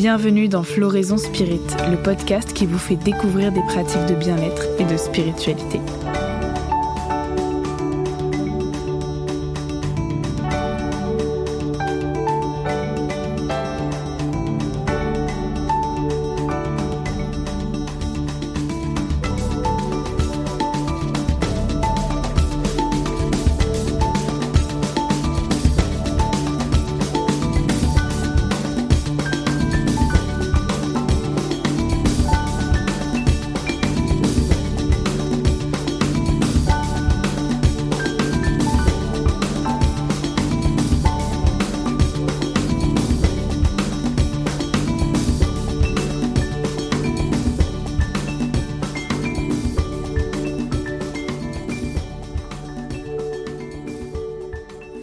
Bienvenue dans Floraison Spirit, le podcast qui vous fait découvrir des pratiques de bien-être et de spiritualité.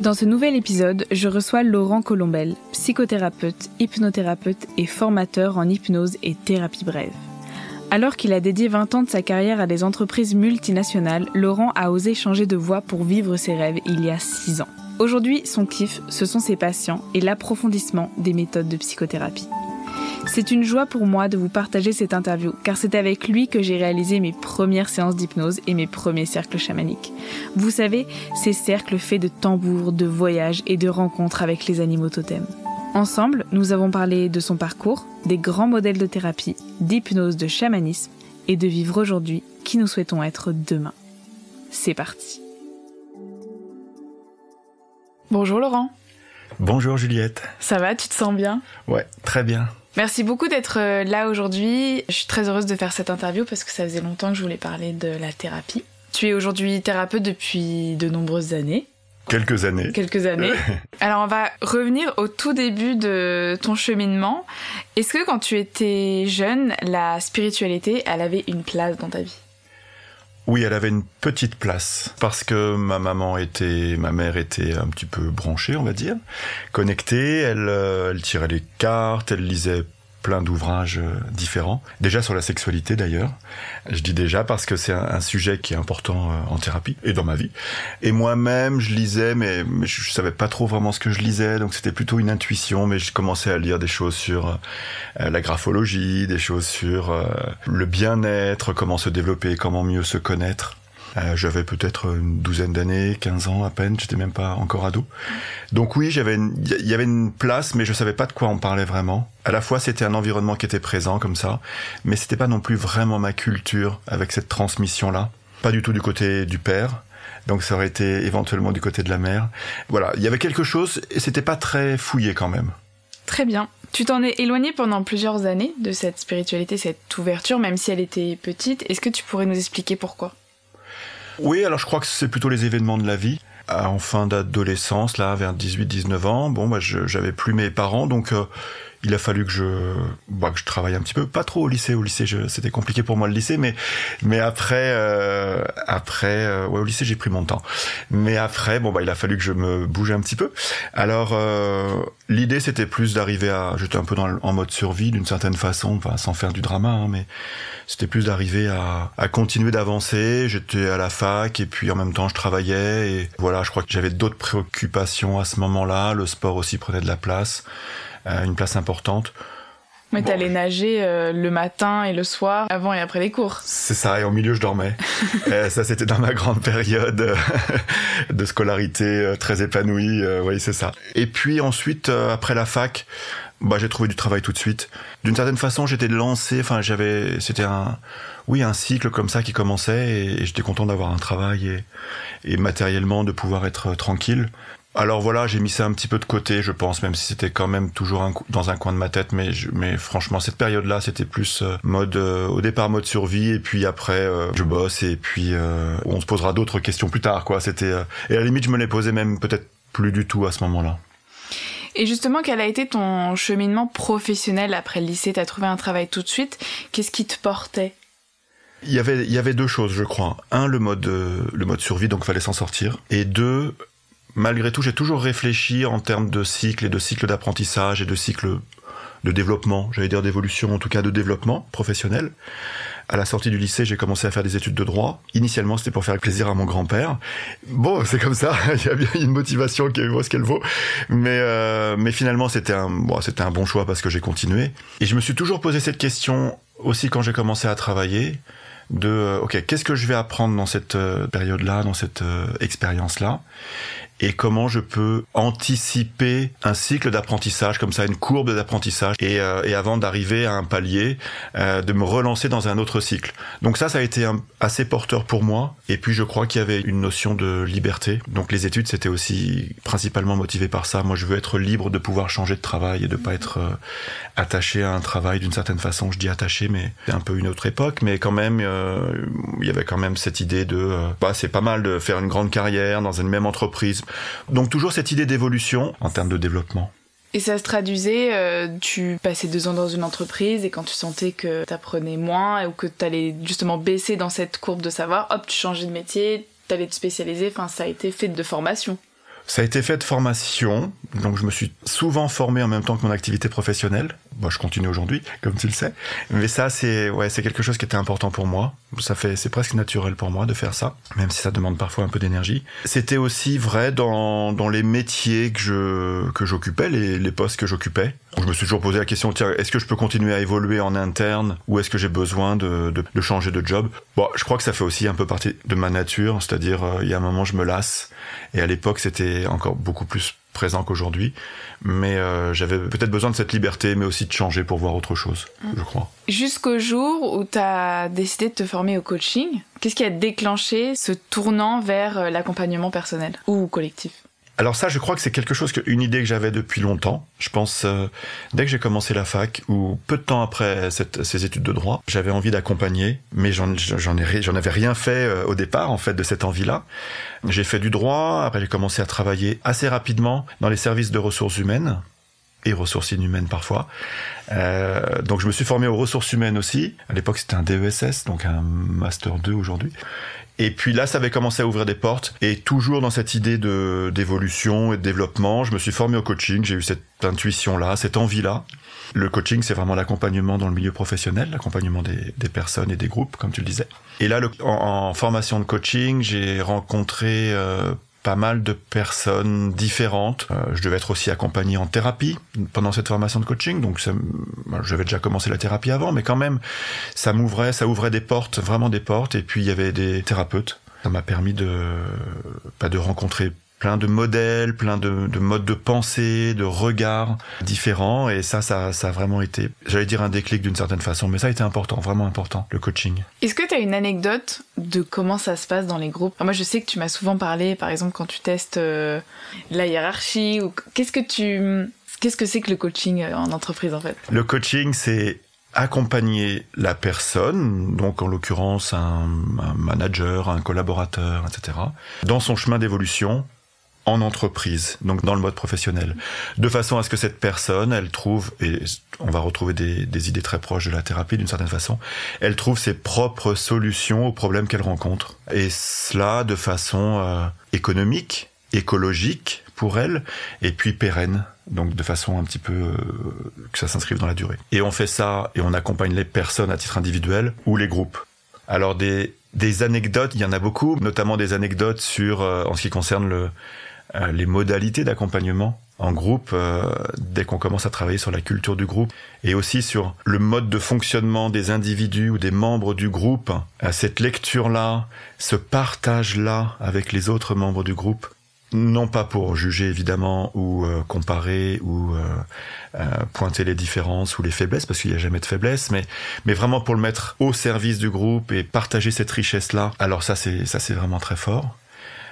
Dans ce nouvel épisode, je reçois Laurent Colombel, psychothérapeute, hypnothérapeute et formateur en hypnose et thérapie brève. Alors qu'il a dédié 20 ans de sa carrière à des entreprises multinationales, Laurent a osé changer de voie pour vivre ses rêves il y a 6 ans. Aujourd'hui, son kiff, ce sont ses patients et l'approfondissement des méthodes de psychothérapie. C'est une joie pour moi de vous partager cette interview, car c'est avec lui que j'ai réalisé mes premières séances d'hypnose et mes premiers cercles chamaniques. Vous savez, ces cercles faits de tambours, de voyages et de rencontres avec les animaux totems. Ensemble, nous avons parlé de son parcours, des grands modèles de thérapie, d'hypnose, de chamanisme et de vivre aujourd'hui qui nous souhaitons être demain. C'est parti. Bonjour Laurent. Bonjour Juliette. Ça va, tu te sens bien? Ouais, très bien. Merci beaucoup d'être euh, là aujourd'hui. Je suis très heureuse de faire cette interview parce que ça faisait longtemps que je voulais parler de la thérapie. Tu es aujourd'hui thérapeute depuis de nombreuses années. Quelques années. Quelques années. Alors on va revenir au tout début de ton cheminement. Est-ce que quand tu étais jeune, la spiritualité, elle avait une place dans ta vie? Oui, elle avait une petite place parce que ma maman était, ma mère était un petit peu branchée, on va dire, connectée. Elle, euh, elle tirait les cartes, elle lisait plein d'ouvrages euh, différents. Déjà sur la sexualité d'ailleurs. Je dis déjà parce que c'est un, sujet qui est important euh, en thérapie et dans ma vie. Et moi-même, je lisais, mais, je, savais pas trop vraiment ce que je lisais, donc c'était plutôt une intuition. Mais je commençais à lire des choses sur euh, la graphologie, des choses sur le bien-être, comment se développer, comment mieux se connaître. Euh, j'avais peut-être une douzaine d'années, 15 ans à peine, j'étais même pas encore ado. Donc oui, j'avais il y avait une place, mais je savais pas de quoi on parlait vraiment. À la fois, c'était un environnement qui était présent comme ça, mais c'était pas non plus vraiment ma culture avec cette transmission-là. Pas du tout du côté du père. Donc ça aurait été éventuellement du côté de la mère. Voilà, il y avait quelque chose et c'était pas très fouillé quand même. Très bien. Tu t'en es éloigné pendant plusieurs années de cette spiritualité, cette ouverture, même si elle était petite. Est-ce que tu pourrais nous expliquer pourquoi? Oui, alors je crois que c'est plutôt les événements de la vie. Euh, en fin d'adolescence, là, vers 18-19 ans, bon, bah, j'avais plus mes parents, donc euh, il a fallu que je, bah, que je travaille un petit peu, pas trop au lycée. Au lycée, c'était compliqué pour moi le lycée, mais mais après, euh, après, euh, ouais, au lycée j'ai pris mon temps. Mais après, bon bah il a fallu que je me bouge un petit peu. Alors euh, l'idée c'était plus d'arriver à, j'étais un peu dans, en mode survie d'une certaine façon, enfin sans faire du drama, hein, mais c'était plus d'arriver à, à continuer d'avancer. J'étais à la fac et puis en même temps je travaillais et voilà, je crois que j'avais d'autres préoccupations à ce moment-là. Le sport aussi prenait de la place une place importante. Mais bon, t'allais nager euh, le matin et le soir, avant et après les cours. C'est ça, et au milieu je dormais. ça c'était dans ma grande période euh, de scolarité euh, très épanouie, oui c'est ça. Et puis ensuite, après la fac, bah j'ai trouvé du travail tout de suite. D'une certaine façon, j'étais lancé, enfin j'avais, c'était un, oui un cycle comme ça qui commençait, et, et j'étais content d'avoir un travail et, et matériellement de pouvoir être tranquille. Alors voilà, j'ai mis ça un petit peu de côté, je pense, même si c'était quand même toujours un, dans un coin de ma tête. Mais, mais franchement, cette période-là, c'était plus euh, mode euh, au départ mode survie, et puis après euh, je bosse, et puis on se posera d'autres questions plus tard, quoi. C'était et à la limite, je me les posais même peut-être plus du tout à ce moment-là. Et justement, quel a été ton cheminement professionnel après le lycée? T'as trouvé un travail tout de suite? Qu'est-ce qui te portait? Il y avait il y avait deux choses, je crois. Un, le mode le mode survie, donc fallait s'en sortir. Et deux, malgré tout, j'ai toujours réfléchi en termes de cycle et de cycle d'apprentissage et de cycle de développement, j'allais dire d'évolution, en tout cas de développement professionnel. À la sortie du lycée, j'ai commencé à faire des études de droit. Initialement, c'était pour faire plaisir à mon grand-père. Bon, c'est comme ça. Il y a bien une motivation qui vaut ce qu'elle vaut. Mais, euh, mais finalement, c'était un, bon, c'était un bon choix parce que j'ai continué. Et je me suis toujours posé cette question aussi quand j'ai commencé à travailler de euh, ok qu'est-ce que je vais apprendre dans cette euh, période-là, dans cette euh, expérience-là, et comment je peux anticiper un cycle d'apprentissage comme ça, une courbe d'apprentissage, et, et, avant d'arriver à un palier, de me relancer dans un autre cycle. Donc ça, ça a été assez porteur pour moi. Et puis je crois qu'il y avait une notion de liberté. Donc les études, c'était aussi principalement motivé par ça. Moi, je veux être libre de pouvoir changer de travail et de pas être attaché à un travail d'une certaine façon. Je dis attaché, mais c'est un peu une autre époque, mais quand même euh, il y avait quand même cette idée de, euh, bah, c'est pas mal de faire une grande carrière dans une même entreprise. Donc toujours cette idée d'évolution en termes de développement. Et ça se traduisait, euh, tu passais deux ans dans une entreprise et quand tu sentais que tu apprenais moins ou que tu allais justement baisser dans cette courbe de savoir, hop, tu changeais de métier, tu allais te spécialiser, enfin ça a été fait de formation. Ça a été fait de formation, donc je me suis souvent formé en même temps que mon activité professionnelle. Moi, je continue aujourd'hui, comme tu le sais. Mais ça, c'est ouais, c'est quelque chose qui était important pour moi. Ça fait, c'est presque naturel pour moi de faire ça, même si ça demande parfois un peu d'énergie. C'était aussi vrai dans, dans les métiers que je que j'occupais, les, les postes que j'occupais. Je me suis toujours posé la question tiens, est-ce que je peux continuer à évoluer en interne ou est-ce que j'ai besoin de, de, de, changer de job? Bon, je crois que ça fait aussi un peu partie de ma nature, c'est-à-dire euh, il y a un moment je me lasse et à l'époque c'était encore beaucoup plus présent qu'aujourd'hui. Mais euh, j'avais peut-être besoin de cette liberté, mais aussi de changer pour voir autre chose, mm. je crois. Jusqu'au jour où tu as décidé de te former au coaching, qu'est-ce qui a déclenché ce tournant vers euh, l'accompagnement personnel ou collectif? Alors ça, je crois que c'est quelque chose, que, une idée que j'avais depuis longtemps. Je pense, euh, dès que j'ai commencé la fac, ou peu de temps après ces études de droit, j'avais envie d'accompagner, mais j'en, j'en avais rien fait euh, au départ, en fait, de cette envie-là. J'ai fait du droit, après j'ai commencé à travailler assez rapidement dans les services de ressources humaines, et ressources inhumaines parfois. Euh, donc je me suis formé aux ressources humaines aussi. À l'époque c'était un DESS, donc un master 2 aujourd'hui. Et puis là, ça avait commencé à ouvrir des portes. Et toujours dans cette idée de d'évolution et de développement, je me suis formé au coaching. J'ai eu cette intuition-là, cette envie-là. Le coaching, c'est vraiment l'accompagnement dans le milieu professionnel, l'accompagnement des, des, personnes et des groupes, comme tu le disais. Et là, le, en, en, formation de coaching, j'ai rencontré euh, pas mal de personnes différentes. Euh, je devais être aussi accompagné en thérapie pendant cette formation de coaching, donc j'avais déjà commencé la thérapie avant, mais quand même, ça m'ouvrait, ça ouvrait des portes, vraiment des portes. Et puis il y avait des thérapeutes. Ça m'a permis de, pas de rencontrer plein de modèles, plein de, de, modes de pensée, de regards différents. Et ça, ça, ça a vraiment été, j'allais dire un déclic d'une certaine façon, mais ça a été important, vraiment important, le coaching. Est-ce que tu as une anecdote de comment ça se passe dans les groupes? Moi, je sais que tu m'as souvent parlé, par exemple, quand tu testes euh, la hiérarchie, ou qu'est-ce que tu... Qu'est-ce que c'est que le coaching euh, en entreprise, en fait? Le coaching, c'est accompagner la personne, donc en l'occurrence un, un, manager, un collaborateur, etc., dans son chemin d'évolution en entreprise, donc dans le mode professionnel, de façon à ce que cette personne, elle trouve, et on va retrouver des, idées très proches de la thérapie d'une certaine façon, elle trouve ses propres solutions aux problèmes qu'elle rencontre. Et cela de façon euh, économique, écologique pour elle, et puis pérenne, donc de façon un petit peu euh, que ça s'inscrive dans la durée. Et on fait ça, et on accompagne les personnes à titre individuel ou les groupes. Alors des, anecdotes, il y en a beaucoup, notamment des anecdotes sur, euh, en ce qui concerne le, les modalités d'accompagnement en groupe euh, dès qu'on commence à travailler sur la culture du groupe et aussi sur le mode de fonctionnement des individus ou des membres du groupe, euh, cette lecture-là, ce partage-là avec les autres membres du groupe, non pas pour juger évidemment ou comparer ou pointer les différences ou les faiblesses parce qu'il n'y a jamais de faiblesse mais mais vraiment pour le mettre au service du groupe et partager cette richesse là alors ça c'est vraiment très fort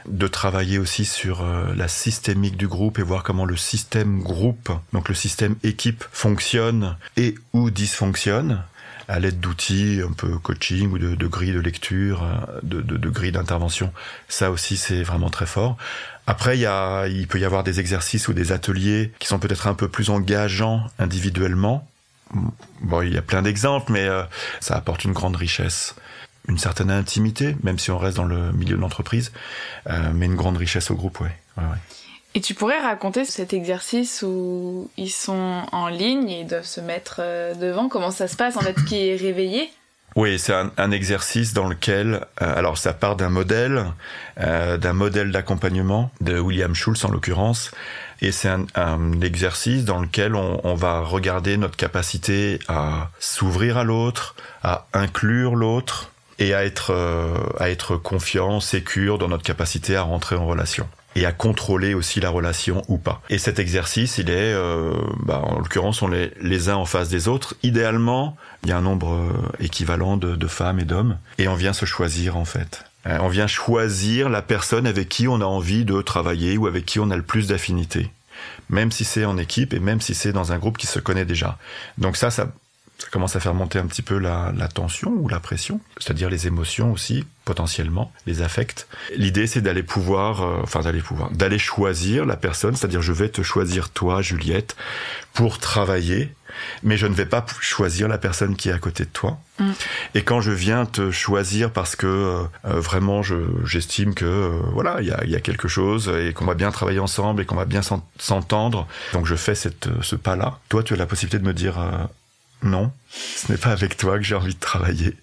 de travailler aussi sur euh, la systémique du groupe et voir comment le système groupe, donc le système équipe, fonctionne et ou dysfonctionne à l'aide d'outils un peu coaching ou de, grilles de lecture, euh, de, de, de grilles d'intervention. Ça aussi, c'est vraiment très fort. Après, il, y a, il peut y avoir des exercices ou des ateliers qui sont peut-être un peu plus engageants individuellement. Bon, il y a plein d'exemples, mais euh, ça apporte une grande richesse une certaine intimité, même si on reste dans le milieu de l'entreprise, euh, mais une grande richesse au groupe, ouais. ouais, ouais. Et tu pourrais raconter cet exercice où ils sont en ligne et ils doivent se mettre euh, devant, comment ça se passe en fait, qui est réveillé? Oui, c'est un, exercice dans lequel, euh, alors ça part d'un modèle, euh, d'un modèle d'accompagnement de William Schultz en l'occurrence, et c'est un, exercice dans lequel on, va regarder notre capacité à s'ouvrir à l'autre, à inclure l'autre et à être euh, à être confiant, sécure dans notre capacité à rentrer en relation et à contrôler aussi la relation ou pas. Et cet exercice, il est, euh, bah, en l'occurrence, on est les uns en face des autres. Idéalement, il y a un nombre euh, équivalent de, de femmes et d'hommes, et on vient se choisir en fait. Euh, on vient choisir la personne avec qui on a envie de travailler ou avec qui on a le plus d'affinité. Même si c'est en équipe et même si c'est dans un groupe qui se connaît déjà. Donc ça, ça, ça commence à faire monter un petit peu la, la tension ou la pression, c'est-à-dire les émotions aussi, potentiellement, les affects. L'idée, c'est d'aller pouvoir, euh, enfin d'aller pouvoir, d'aller choisir la personne, c'est-à-dire je vais te choisir toi, Juliette, pour travailler, mais je ne vais pas choisir la personne qui est à côté de toi. Mm. Et quand je viens te choisir parce que euh, euh, vraiment j'estime que voilà il y a, y a, quelque chose et qu'on va bien travailler ensemble et qu'on va bien s'entendre, donc je fais cette, ce pas-là. Toi, tu as la possibilité de me dire non, ce n'est pas avec toi que j'ai envie de travailler.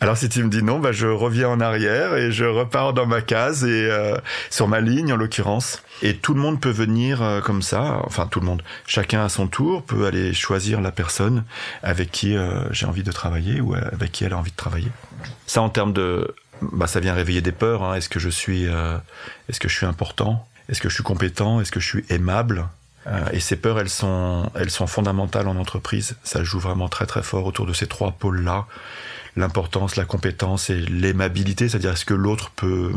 Alors si tu me dis non, bah je reviens en arrière et je repars dans ma case et euh, sur ma ligne en l'occurrence. Et tout le monde peut venir euh, comme ça, enfin tout le monde, chacun à son tour peut aller choisir la personne avec qui euh, j'ai envie de travailler ou avec qui elle a envie de travailler. Ça en termes de, bah ça vient réveiller des peurs. Hein. Est-ce que je suis, est-ce que je suis important? Est-ce que je suis compétent? Est-ce que je suis aimable? Et ces peurs, elles sont, elles sont fondamentales en entreprise. Ça joue vraiment très très fort autour de ces trois pôles-là. L'importance, la compétence et l'aimabilité, c'est-à-dire est-ce que l'autre peut,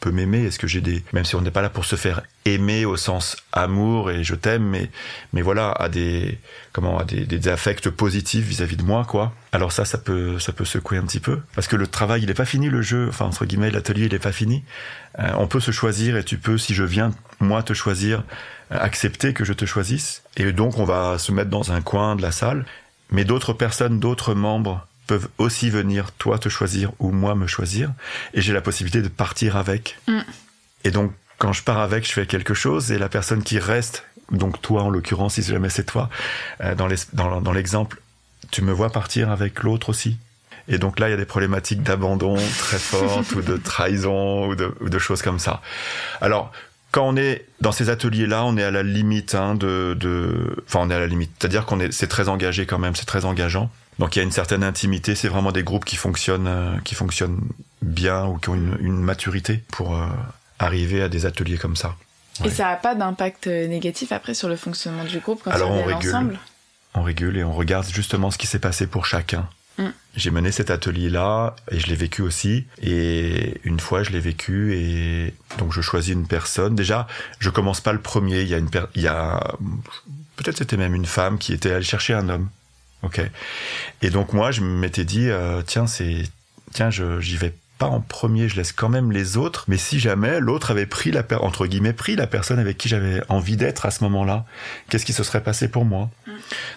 peut m'aimer? Est-ce que j'ai des... Même si on n'est pas là pour se faire aimer au sens amour et je t'aime, mais, mais voilà, à des, comment, à des, des affects positifs vis-à-vis de moi, quoi. Alors ça, ça peut, ça peut secouer un petit peu. Parce que le travail, il n'est pas fini, le jeu. Enfin, entre guillemets, l'atelier, il n'est pas fini. Euh, on peut se choisir et tu peux, si je viens, moi, te choisir, accepter que je te choisisse. Et donc, on va se mettre dans un coin de la salle. Mais d'autres personnes, d'autres membres peuvent aussi venir, toi, te choisir ou moi me choisir. Et j'ai la possibilité de partir avec. Mm. Et donc, quand je pars avec, je fais quelque chose. Et la personne qui reste, donc toi en l'occurrence, si jamais c'est toi, euh, dans l'exemple, tu me vois partir avec l'autre aussi. Et donc là, il y a des problématiques d'abandon très fortes ou de trahison ou de, ou de, choses comme ça. Alors, quand on est dans ces ateliers-là, on est à la limite hein, de, de, enfin, on est à la limite. C'est-à-dire qu'on est, c'est très engagé quand même, c'est très engageant. Donc il y a une certaine intimité. C'est vraiment des groupes qui fonctionnent, euh, qui fonctionnent bien ou qui ont une, une maturité pour euh, arriver à des ateliers comme ça. Et ça n'a pas d'impact euh, négatif après sur le fonctionnement du groupe quand Alors on, on régule. ensemble On régule et on regarde justement ce qui s'est passé pour chacun. Mm. J'ai mené cet atelier-là et je l'ai vécu aussi. Et une fois, je l'ai vécu et donc je choisis une personne. Déjà, je commence pas le premier. Il y a une, il y a peut-être c'était même une femme qui était allée chercher un homme. Ok. Et donc moi, je m'étais dit, euh, tiens, c'est, tiens, j'y vais pas en premier, je laisse quand même les autres. Mais si jamais l'autre avait pris la entre guillemets pris la personne avec qui j'avais envie d'être à ce moment-là, qu'est-ce qui se serait passé pour moi mm.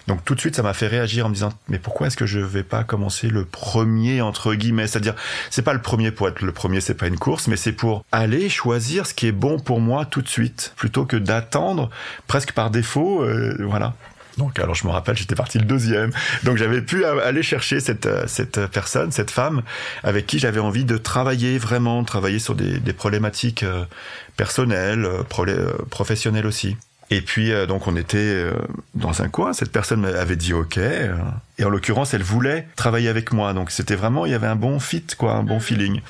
Donc tout de suite, ça m'a fait réagir en me disant mais pourquoi est-ce que je vais pas commencer le premier entre guillemets? C'est-à-dire c'est pas le premier pour être le premier, c'est pas une course, mais c'est pour aller choisir ce qui est bon pour moi tout de suite plutôt que d'attendre presque par défaut. Euh, voilà. Donc, alors je me rappelle, j'étais parti le deuxième. Donc, j'avais pu aller chercher cette, euh, cette personne, cette femme, avec qui j'avais envie de travailler vraiment, travailler sur des, des problématiques euh, personnelles, euh, professionnelles aussi. Et puis, donc, on était dans un coin. Cette personne avait dit OK. Et en l'occurrence, elle voulait travailler avec moi. Donc, c'était vraiment, il y avait un bon fit, quoi, un bon feeling.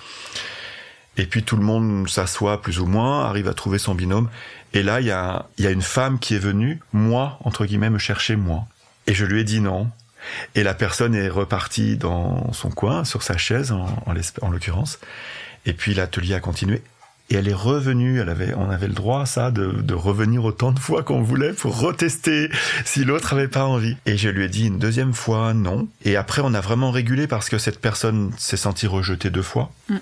Et puis, tout le monde s'assoit plus ou moins, arrive à trouver son binôme. Et là, il y a, y a une femme qui est venue, moi, entre guillemets, me chercher moi. Et je lui ai dit non. Et la personne est repartie dans son coin, sur sa chaise, en, en l'occurrence. Et puis l'atelier a continué. Et elle est revenue, elle avait, on avait le droit, ça, de, de revenir autant de fois qu'on voulait pour retester si l'autre avait pas envie. Et je lui ai dit une deuxième fois non. Et après, on a vraiment régulé parce que cette personne s'est sentie rejetée deux fois. Mm.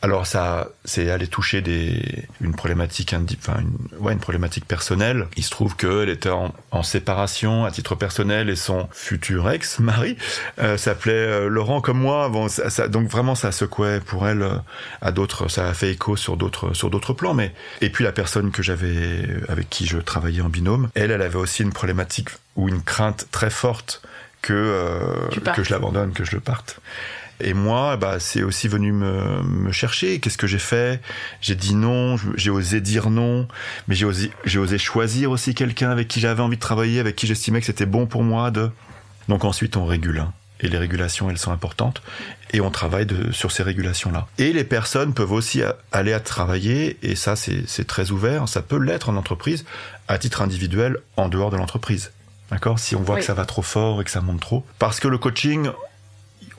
Alors ça, c'est aller toucher des, une problématique, enfin une, ouais, une problématique personnelle. Il se trouve qu'elle était en, en, séparation à titre personnel et son futur ex, mari, euh, s'appelait euh, Laurent comme moi. Bon, ça, ça, donc vraiment ça secouait pour elle euh, à d'autres, ça a fait écho sur d'autres sur d'autres plans. Mais et puis la personne que j'avais avec qui je travaillais en binôme, elle, elle avait aussi une problématique ou une crainte très forte que, euh, que je l'abandonne, que je le parte. Et moi, bah, c'est aussi venu me, me chercher. Qu'est-ce que j'ai fait? J'ai dit non, j'ai osé dire non, mais j'ai osé, j'ai osé choisir aussi quelqu'un avec qui j'avais envie de travailler, avec qui j'estimais que c'était bon pour moi. De... Donc ensuite, on régule. Hein. Et les régulations, elles sont importantes. Et on travaille de, sur ces régulations-là. Et les personnes peuvent aussi aller à travailler, et ça, c'est très ouvert. Ça peut l'être en entreprise, à titre individuel, en dehors de l'entreprise. D'accord? Si on voit que ça va trop fort et que ça monte trop. Parce que le coaching,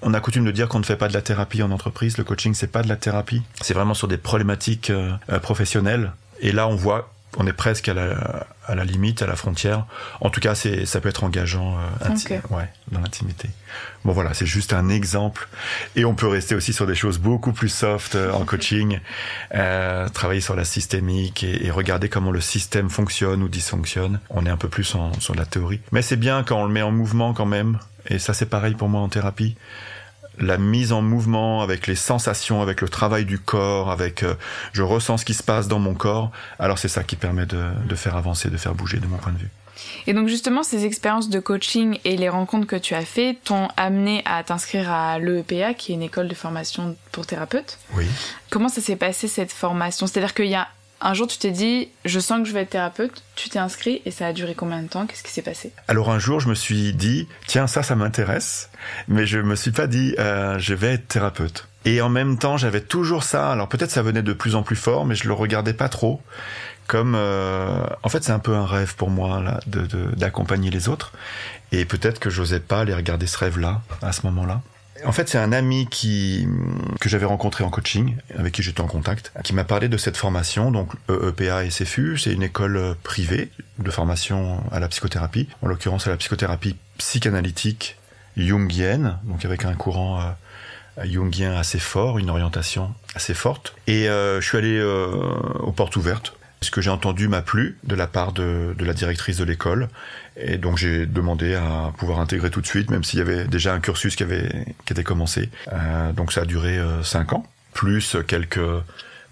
on a coutume de dire qu'on ne fait pas de la thérapie en entreprise. Le coaching, c'est pas de la thérapie. C'est vraiment sur des problématiques euh, euh, professionnelles. Et là, on voit, on est presque à la, à la limite, à la frontière. En tout cas, c'est, ça peut être engageant euh, ouais, dans l'intimité. Bon, voilà, c'est juste un exemple. Et on peut rester aussi sur des choses beaucoup plus soft en coaching, euh, travailler sur la systémique et, regarder comment le système fonctionne ou dysfonctionne. On est un peu plus en, sur la théorie. Mais c'est bien quand on le met en mouvement quand même. Et ça, c'est pareil pour moi en thérapie la mise en mouvement, avec les sensations, avec le travail du corps, avec euh, je ressens ce qui se passe dans mon corps, alors c'est ça qui permet de, de, faire avancer, de faire bouger de mon point de vue. Et donc justement, ces expériences de coaching et les rencontres que tu as fait t'ont amené à t'inscrire à l'EEPA, qui est une école de formation pour thérapeutes. Oui. Comment ça s'est passé cette formation? C'est-à-dire qu'il y a un jour, tu t'es dit, je sens que je vais être thérapeute, tu t'es inscrit et ça a duré combien de temps? Qu'est-ce qui s'est passé? Alors un jour, je me suis dit, tiens, ça, ça m'intéresse, mais je me suis pas dit, euh, je vais être thérapeute. Et en même temps, j'avais toujours ça. Alors peut-être ça venait de plus en plus fort, mais je le regardais pas trop. Comme, euh, en fait, c'est un peu un rêve pour moi là, d'accompagner les autres. Et peut-être que j'osais pas aller regarder ce rêve-là à ce moment-là. En fait, c'est un ami que j'avais rencontré en coaching, avec qui j'étais en contact, qui m'a parlé de cette formation, donc EPA et SFU. C'est une école privée de formation à la psychothérapie, en l'occurrence à la psychothérapie psychanalytique jungienne, donc avec un courant euh, jungien assez fort, une orientation assez forte. Et euh, je suis allé euh, aux portes ouvertes ce que j'ai entendu m'a plu de la part de, de la directrice de l'école. Et donc j'ai demandé à pouvoir intégrer tout de suite, même s'il y avait déjà un cursus qui, avait, qui était commencé. Euh, donc ça a duré euh, cinq ans, plus quelques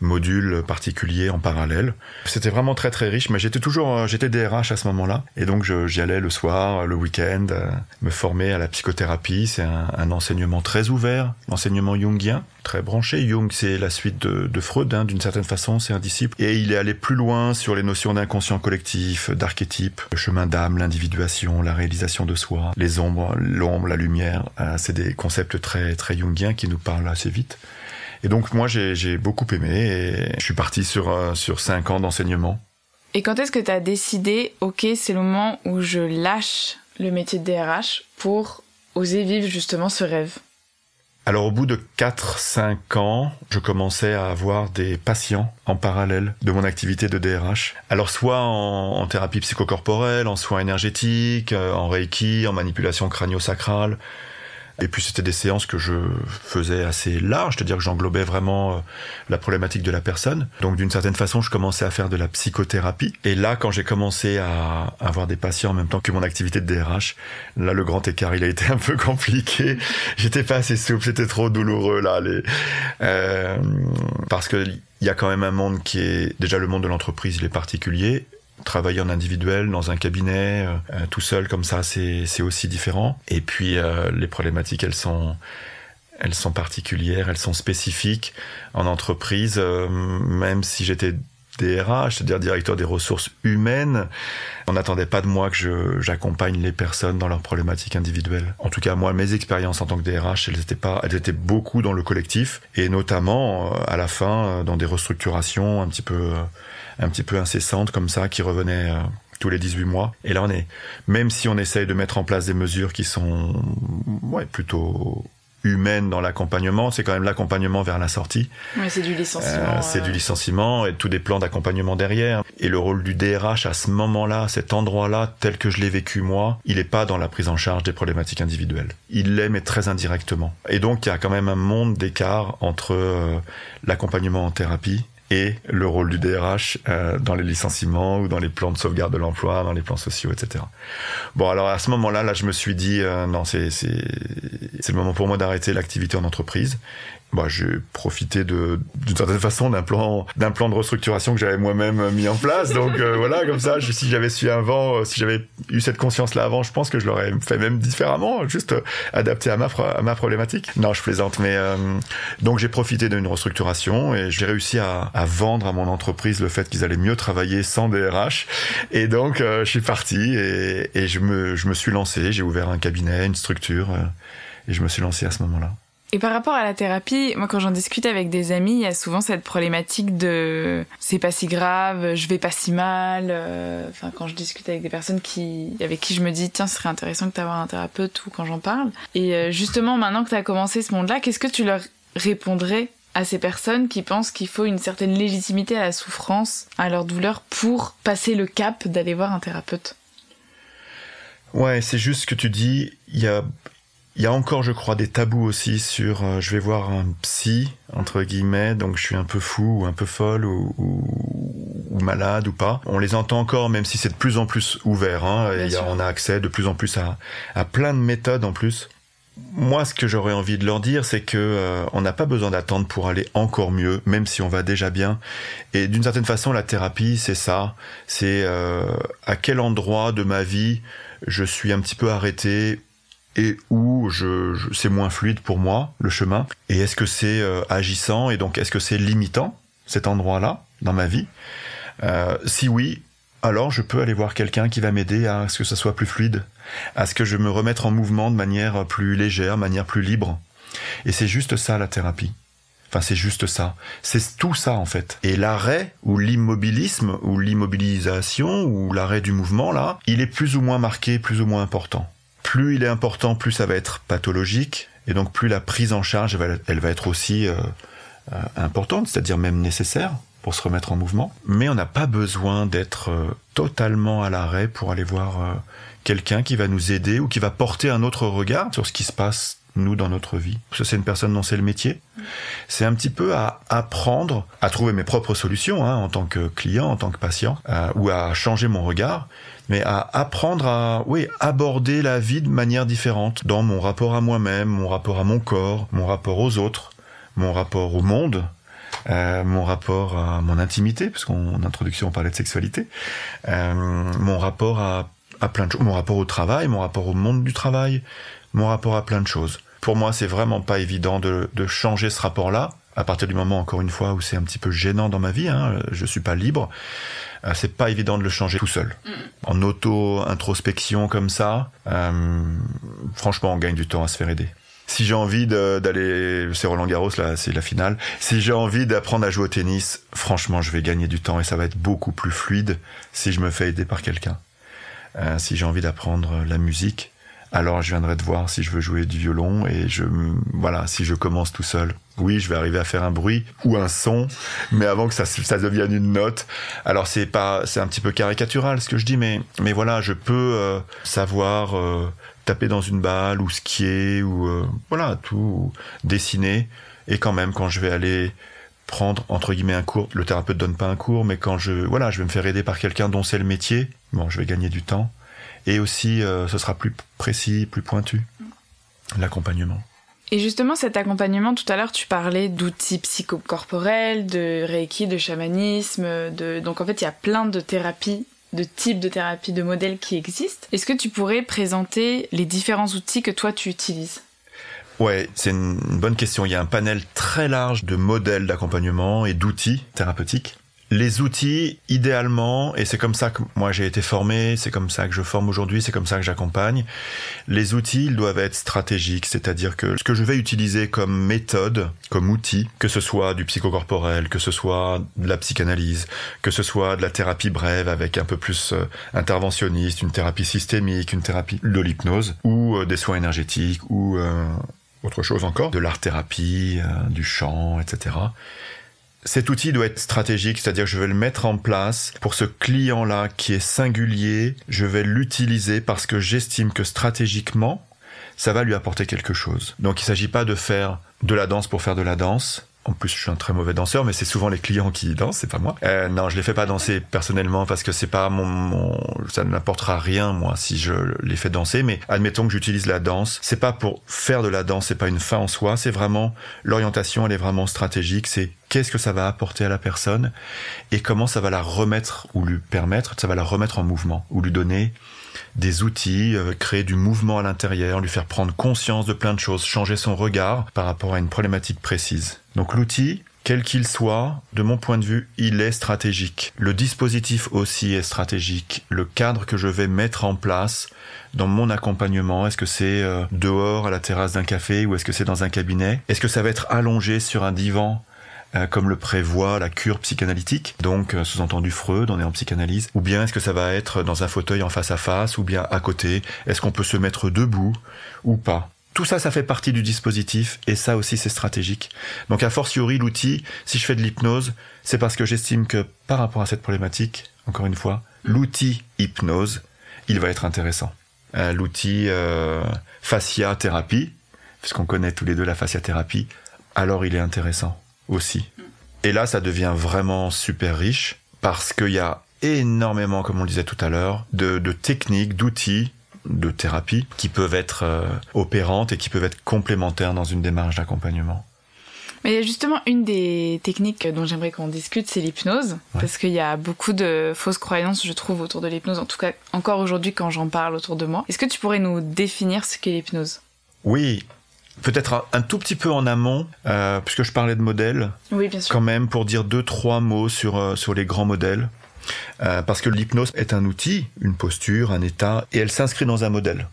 modules particuliers en parallèle. C'était vraiment très très riche, mais j'étais toujours, euh, j'étais DRH à ce moment-là, et donc j'y allais le soir, le week-end, euh, me former à la psychothérapie. C'est un, enseignement très ouvert, l'enseignement jungien, très branché. Jung, c'est la suite de, de Freud, hein, d'une certaine façon, c'est un disciple, et il est allé plus loin sur les notions d'inconscient collectif, d'archétype, le chemin d'âme, l'individuation, la réalisation de soi, les ombres, l'ombre, la lumière. Euh, c'est des concepts très très jungiens qui nous parlent assez vite. Et donc moi j'ai beaucoup aimé et je suis parti sur, euh, sur 5 ans d'enseignement. Et quand est-ce que tu as décidé, ok c'est le moment où je lâche le métier de DRH pour oser vivre justement ce rêve? Alors au bout de 4-5 ans, je commençais à avoir des patients en parallèle de mon activité de DRH. Alors soit en, en thérapie psychocorporelle, en soins énergétiques, euh, en reiki, en manipulation crânio-sacrale, et puis c'était des séances que je faisais assez larges, c'est-à-dire que j'englobais vraiment euh, la problématique de la personne. Donc d'une certaine façon, je commençais à faire de la psychothérapie. Et là, quand j'ai commencé à avoir des patients en même temps que mon activité de DRH, là le grand écart, il a été un peu compliqué. J'étais pas assez souple, c'était trop douloureux là. Les... Euh, parce que il y a quand même un monde qui est déjà le monde de l'entreprise, il est particulier travailler en individuel dans un cabinet euh, euh, tout seul comme ça c'est aussi différent et puis euh, les problématiques elles sont elles sont particulières elles sont spécifiques en entreprise même si j'étais DRH, c'est-à-dire directeur des ressources humaines. On n'attendait pas de moi que j'accompagne les personnes dans leurs problématiques individuelles. En tout cas, moi, mes expériences en tant que DRH, elles étaient pas, elles étaient beaucoup dans le collectif et notamment à la fin dans des restructurations un petit peu un petit peu incessante comme ça qui revenait euh, tous les 18 mois. Et là, on est, même si on essaye de mettre en place des mesures qui sont ouais, plutôt humaines dans l'accompagnement, c'est quand même l'accompagnement vers la sortie. Ouais, c'est du licenciement. Euh, c'est du licenciement et tous des plans d'accompagnement derrière. Et le rôle du DRH à ce moment-là, cet endroit-là, tel que je l'ai vécu moi, il n'est pas dans la prise en charge des problématiques individuelles. Il l'est, mais très indirectement. Et donc, il y a quand même un monde d'écart entre euh, l'accompagnement en thérapie et le rôle du DRH euh, dans les licenciements ou dans les plans de sauvegarde de l'emploi, dans les plans sociaux, etc. Bon, alors à ce moment-là, là, je me suis dit euh, non, c'est c'est c'est le moment pour moi d'arrêter l'activité en entreprise bah, j'ai profité de d'une certaine façon d'un plan d'un plan de restructuration que j'avais moi-même mis en place. Donc euh, voilà comme ça je, si j'avais su avant euh, si j'avais eu cette conscience là avant je pense que je l'aurais fait même différemment juste euh, adapté à ma à ma problématique. Non je plaisante mais donc j'ai profité d'une restructuration et j'ai réussi à, à, vendre à mon entreprise le fait qu'ils allaient mieux travailler sans DRH et donc je suis parti et, et, je me je me suis lancé. J'ai ouvert un cabinet une structure et je me suis lancé à ce moment-là et par rapport à la thérapie, moi quand j'en discute avec des amis, il y a souvent cette problématique de c'est pas si grave, je vais pas si mal. Euh, enfin quand je discute avec des personnes qui avec qui je me dis tiens ce serait intéressant que tu un thérapeute ou quand j'en parle. Et euh, justement maintenant que tu as commencé ce monde-là, qu'est-ce que tu leur répondrais à ces personnes qui pensent qu'il faut une certaine légitimité à la souffrance, à leur douleur pour passer le cap d'aller voir un thérapeute? Ouais, c'est juste ce que tu dis. Il y a, il y a encore, je crois, des tabous aussi sur euh, je vais voir un psy, entre guillemets, donc je suis un peu fou ou un peu folle ou, ou, malade ou pas. On les entend encore, même si c'est de plus en plus ouvert. Hein, et a, on a accès de plus en plus à, à plein de méthodes en plus. Moi, ce que j'aurais envie de leur dire, c'est que euh, on n'a pas besoin d'attendre pour aller encore mieux, même si on va déjà bien. Et d'une certaine façon, la thérapie, c'est ça. C'est euh, à quel endroit de ma vie je suis un petit peu arrêté et où c'est moins fluide pour moi le chemin et est-ce que c'est euh, agissant et donc est-ce que c'est limitant cet endroit-là dans ma vie? Euh, Si oui, alors je peux aller voir quelqu'un qui va m'aider à ce que ça soit plus fluide, à ce que je me remette en mouvement de manière plus légère, manière plus libre. Et c'est juste ça la thérapie. Enfin, c'est juste ça. C'est tout ça, en fait. Et l'arrêt, ou l'immobilisme, ou l'immobilisation, ou l'arrêt du mouvement, là, il est plus ou moins marqué, plus ou moins important plus il est important, plus ça va être pathologique, et donc plus la prise en charge, elle va, être aussi euh, euh, importante, c'est-à-dire même nécessaire pour se remettre en mouvement. Mais on n'a pas besoin d'être euh, totalement à l'arrêt pour aller voir quelqu'un qui va nous aider ou qui va porter un autre regard sur ce qui se passe nous dans notre vie. Parce que c'est une personne dont c'est le métier. C'est un petit peu à apprendre à trouver mes propres solutions hein, en tant que client, en tant que patient, ou à changer mon regard mais à apprendre à, oui, aborder la vie de manière différente dans mon rapport à moi-même, mon rapport à mon corps, mon rapport aux autres, mon rapport au monde, euh, mon rapport à mon intimité, parce qu'en introduction on parlait de sexualité, euh, mon rapport à, à plein de choses, mon rapport au travail, mon rapport au monde du travail, mon rapport à plein de choses. Pour moi, c'est vraiment pas évident de, de changer ce rapport-là, à partir du moment, encore une fois, où c'est un petit peu gênant dans ma vie, hein, je suis pas libre. Euh, c'est pas évident de le changer tout seul. Mm. En auto-introspection comme ça, euh, franchement, on gagne du temps à se faire aider. Si j'ai envie d'aller, c'est Roland Garros là, c'est la finale. Si j'ai envie d'apprendre à jouer au tennis, franchement, je vais gagner du temps et ça va être beaucoup plus fluide si je me fais aider par quelqu'un. Euh, si j'ai envie d'apprendre la musique, alors je viendrai te voir si je veux jouer du violon et je voilà si je commence tout seul. Oui je vais arriver à faire un bruit ou un son mais avant que ça ça devienne une note. Alors c'est pas c'est un petit peu caricatural ce que je dis mais mais voilà je peux euh, savoir euh, taper dans une balle ou skier ou euh, voilà tout dessiner. Et quand même quand je vais aller prendre entre guillemets un cours le thérapeute donne pas un cours mais quand je voilà je vais me faire aider par quelqu'un dont c'est le métier bon je vais gagner du temps et aussi euh, ce sera plus précis, plus pointu, l'accompagnement. Et justement, cet accompagnement, tout à l'heure, tu parlais d'outils psychocorporels, de reiki, de chamanisme, de... donc en fait, il y a plein de thérapies, de types de thérapies, de modèles qui existent. Est-ce que tu pourrais présenter les différents outils que toi tu utilises? Ouais, c'est une bonne question. Il y a un panel très large de modèles d'accompagnement et d'outils thérapeutiques. Les outils, idéalement, et c'est comme ça que moi j'ai été formé, c'est comme ça que je forme aujourd'hui, c'est comme ça que j'accompagne, les outils, ils doivent être stratégiques, c'est-à-dire que ce que je vais utiliser comme méthode, comme outil, que ce soit du psychocorporel, que ce soit de la psychanalyse, que ce soit de la thérapie brève avec un peu plus euh, interventionniste, une thérapie systémique, une thérapie de l'hypnose, ou euh, des soins énergétiques, ou euh, autre chose encore, de l'art-thérapie, du chant, etc cet outil doit être stratégique, c'est-à-dire je vais le mettre en place pour ce client-là qui est singulier, je vais l'utiliser parce que j'estime que stratégiquement, ça va lui apporter quelque chose. Donc il ne s'agit pas de faire de la danse pour faire de la danse, En plus, je suis un très mauvais danseur, mais c'est souvent les clients qui dansent, c'est pas moi. Euh, non, je les fais pas danser personnellement parce que c'est pas mon, mon ça n'apportera rien moi si je les fais danser. Mais admettons que j'utilise la danse, c'est pas pour faire de la danse, c'est pas une fin en soi, c'est vraiment l'orientation, elle est vraiment stratégique. C'est qu'est-ce que ça va apporter à la personne et comment ça va la remettre ou lui permettre, ça va la remettre en mouvement ou lui donner des outils, euh, créer du mouvement à l'intérieur, lui faire prendre conscience de plein de choses, changer son regard par rapport à une problématique précise. Donc l'outil, quel qu'il soit, de mon point de vue, il est stratégique. Le dispositif aussi est stratégique. Le cadre que je vais mettre en place dans mon accompagnement, est-ce que c'est euh, dehors à la terrasse d'un café ou est-ce que c'est dans un cabinet Est-ce que ça va être allongé sur un divan comme le prévoit la cure psychanalytique, donc euh, sous-entendu Freud, on est en psychanalyse, ou bien est-ce que ça va être dans un fauteuil en face à face, ou bien à côté, est-ce qu'on peut se mettre debout ou pas? Tout ça, ça fait partie du dispositif et ça aussi, c'est stratégique. Donc, a fortiori, l'outil, si je fais de l'hypnose, c'est parce que j'estime que par rapport à cette problématique, encore une fois, l'outil hypnose, il va être intéressant. Euh, l'outil fascia thérapie, puisqu'on connaît tous les deux la fascia thérapie, alors il est intéressant aussi. Et là, ça devient vraiment super riche parce qu'il y a énormément, comme on le disait tout à l'heure, de, techniques, d'outils, de thérapie qui peuvent être euh, opérantes et qui peuvent être complémentaires dans une démarche d'accompagnement. Mais justement, une des techniques dont j'aimerais qu'on discute, c'est l'hypnose. Parce qu'il y a beaucoup de fausses croyances, je trouve, autour de l'hypnose. En tout cas, encore aujourd'hui, quand j'en parle autour de moi. Est-ce que tu pourrais nous définir ce qu'est l'hypnose? Oui, peut-être un, tout petit peu en amont, euh, puisque je parlais de modèles, oui, bien sûr. quand même pour dire deux trois mots sur euh, sur les grands modèles, euh, parce que l'hypnose est un outil, une posture, un état, et elle s'inscrit dans un modèle.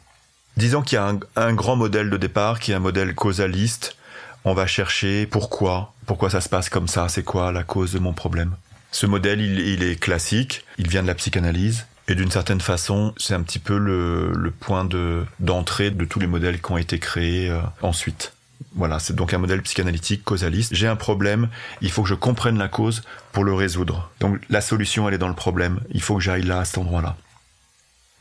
Disons qu'il y a un, grand modèle de départ, qui est un modèle causaliste. On va chercher pourquoi, pourquoi ça se passe comme ça, c'est quoi la cause de mon problème. Ce modèle, il est classique, il vient de la psychanalyse, et d'une certaine façon, c'est un petit peu le, point de d'entrée de tous les modèles qui ont été créés euh, ensuite. Voilà, c'est donc un modèle psychanalytique causaliste. J'ai un problème, il faut que je comprenne la cause pour le résoudre. Donc la solution, elle est dans le problème. Il faut que j'aille là, à cet endroit-là.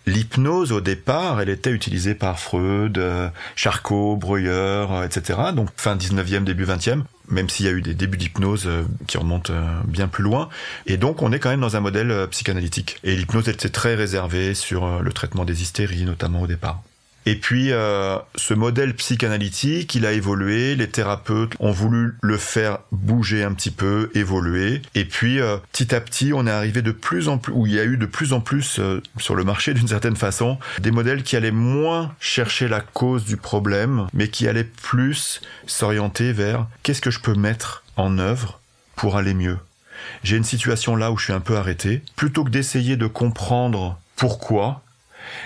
L'hypnose, au départ, elle était utilisée par Freud, euh, Charcot, Breuer, euh, etc. Donc fin 19e, début 20e, même s'il y a eu des débuts d'hypnose euh, qui remontent bien plus loin. Et donc on est quand même dans un modèle psychanalytique. Et l'hypnose, elle était très réservée sur le traitement des hystéries, notamment au départ. Et puis, euh, ce modèle psychanalytique, il a évolué. Les thérapeutes ont voulu le faire bouger un petit peu, évoluer. Et puis, euh, petit à petit, on est arrivé de plus en plus, où il y a eu de plus en plus euh, sur le marché, d'une certaine façon, des modèles qui allaient moins chercher la cause du problème, mais qui allaient plus s'orienter vers qu'est-ce que je peux mettre en œuvre pour aller mieux. J'ai une situation là où je suis un peu arrêté. Plutôt que d'essayer de comprendre pourquoi,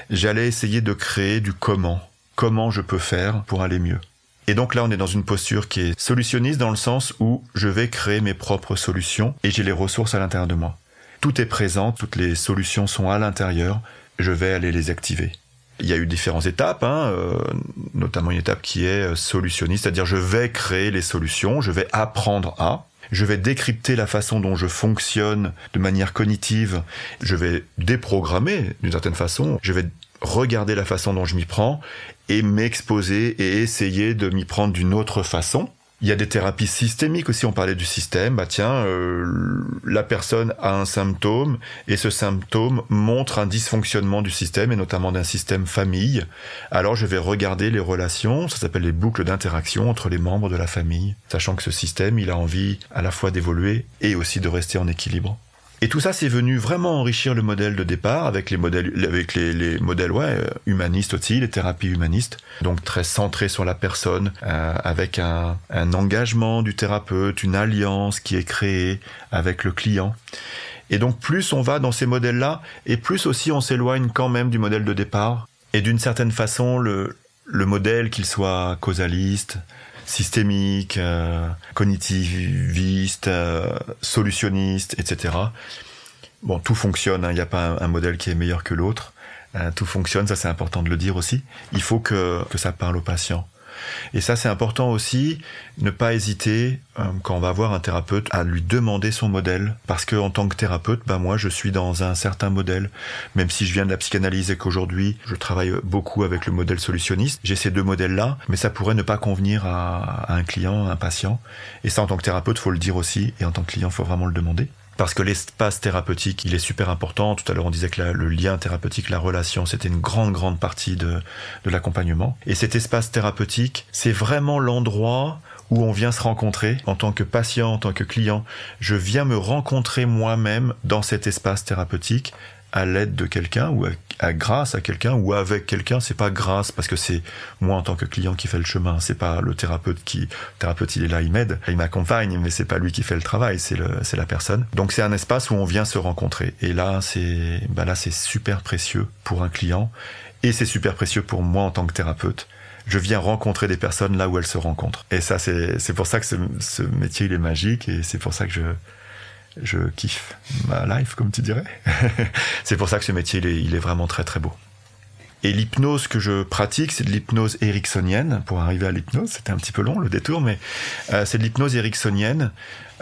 j'allais essayer de créer du comment. Comment je peux faire pour aller mieux. Et donc là, on est dans une posture qui est solutionniste dans le sens où je vais créer mes propres solutions et j'ai les ressources à l'intérieur de moi. Tout est présent, toutes les solutions sont à l'intérieur, je vais aller les activer. Il y a eu différentes étapes, hein, euh, notamment une étape qui est solutionniste, c'est-à-dire je vais créer les solutions, je vais apprendre à, je vais décrypter la façon dont je fonctionne de manière cognitive, je vais déprogrammer d'une certaine façon, je vais regarder la façon dont je m'y prends et m'exposer et essayer de m'y prendre d'une autre façon. Il y a des thérapies systémiques aussi, on parlait du système, bah tiens, euh, la personne a un symptôme et ce symptôme montre un dysfonctionnement du système et notamment d'un système famille. Alors je vais regarder les relations, ça s'appelle les boucles d'interaction entre les membres de la famille, sachant que ce système, il a envie à la fois d'évoluer et aussi de rester en équilibre. Et tout ça, c'est venu vraiment enrichir le modèle de départ avec les modèles, avec les, modèles ouais, euh, humanistes aussi, les thérapies humanistes, donc très centrées sur la personne, euh, avec un, engagement du thérapeute, une alliance qui est créée avec le client. Et donc plus on va dans ces modèles-là, et plus aussi on s'éloigne quand même du modèle de départ. Et d'une certaine façon, le modèle, qu'il soit causaliste, systémique, euh, cognitiviste, euh, solutionniste, etc. Bon, tout fonctionne, il hein, n'y a pas un, modèle qui est meilleur que l'autre. Euh, tout fonctionne, ça c'est important de le dire aussi. Il faut que, que ça parle au patient. Et ça, c'est important aussi, ne pas hésiter, euh, quand on va voir un thérapeute, à lui demander son modèle. Parce que en tant que thérapeute, bah, moi, je suis dans un certain modèle. Même si je viens de la psychanalyse et qu'aujourd'hui, je travaille beaucoup avec le modèle solutionniste, j'ai ces deux modèles-là, mais ça pourrait ne pas convenir à, un client, à un patient. Et ça, en tant que thérapeute, faut le dire aussi, et en tant que client, faut vraiment le demander parce que l'espace thérapeutique, il est super important. Tout à l'heure, on disait que le lien thérapeutique, la relation, c'était une grande, grande partie de, de l'accompagnement. Et cet espace thérapeutique, c'est vraiment l'endroit où on vient se rencontrer en tant que patient, en tant que client. Je viens me rencontrer moi-même dans cet espace thérapeutique à l'aide de quelqu'un ou à, grâce à quelqu'un ou avec quelqu'un. C'est pas grâce parce que c'est moi en tant que client qui fait le chemin. C'est pas le thérapeute qui, le thérapeute il est là, il m'aide, il m'accompagne, mais c'est pas lui qui fait le travail, c'est le, c'est la personne. Donc c'est un espace où on vient se rencontrer. Et là, c'est, bah là, c'est super précieux pour un client et c'est super précieux pour moi en tant que thérapeute je viens rencontrer des personnes là où elles se rencontrent. Et ça, c'est, pour ça que ce, ce métier, il est magique et c'est pour ça que je, je kiffe ma life, comme tu dirais. c'est pour ça que ce métier, il est, vraiment très très beau. Et l'hypnose que je pratique, c'est de l'hypnose ericksonienne. Pour arriver à l'hypnose, c'était un petit peu long le détour, mais euh, c'est de l'hypnose ericksonienne,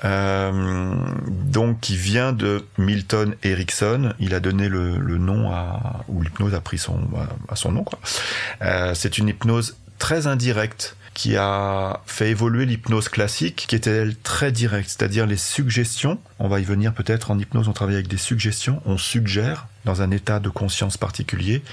euh, donc qui vient de Milton Erickson. Il a donné le, nom à, ou l'hypnose a pris son à son nom. Euh, c'est une hypnose très indirecte qui a fait évoluer l'hypnose classique, qui était elle très directe, c'est-à-dire les suggestions. On va y venir peut-être en hypnose, on travaille avec des suggestions, on suggère dans un état de conscience particulier.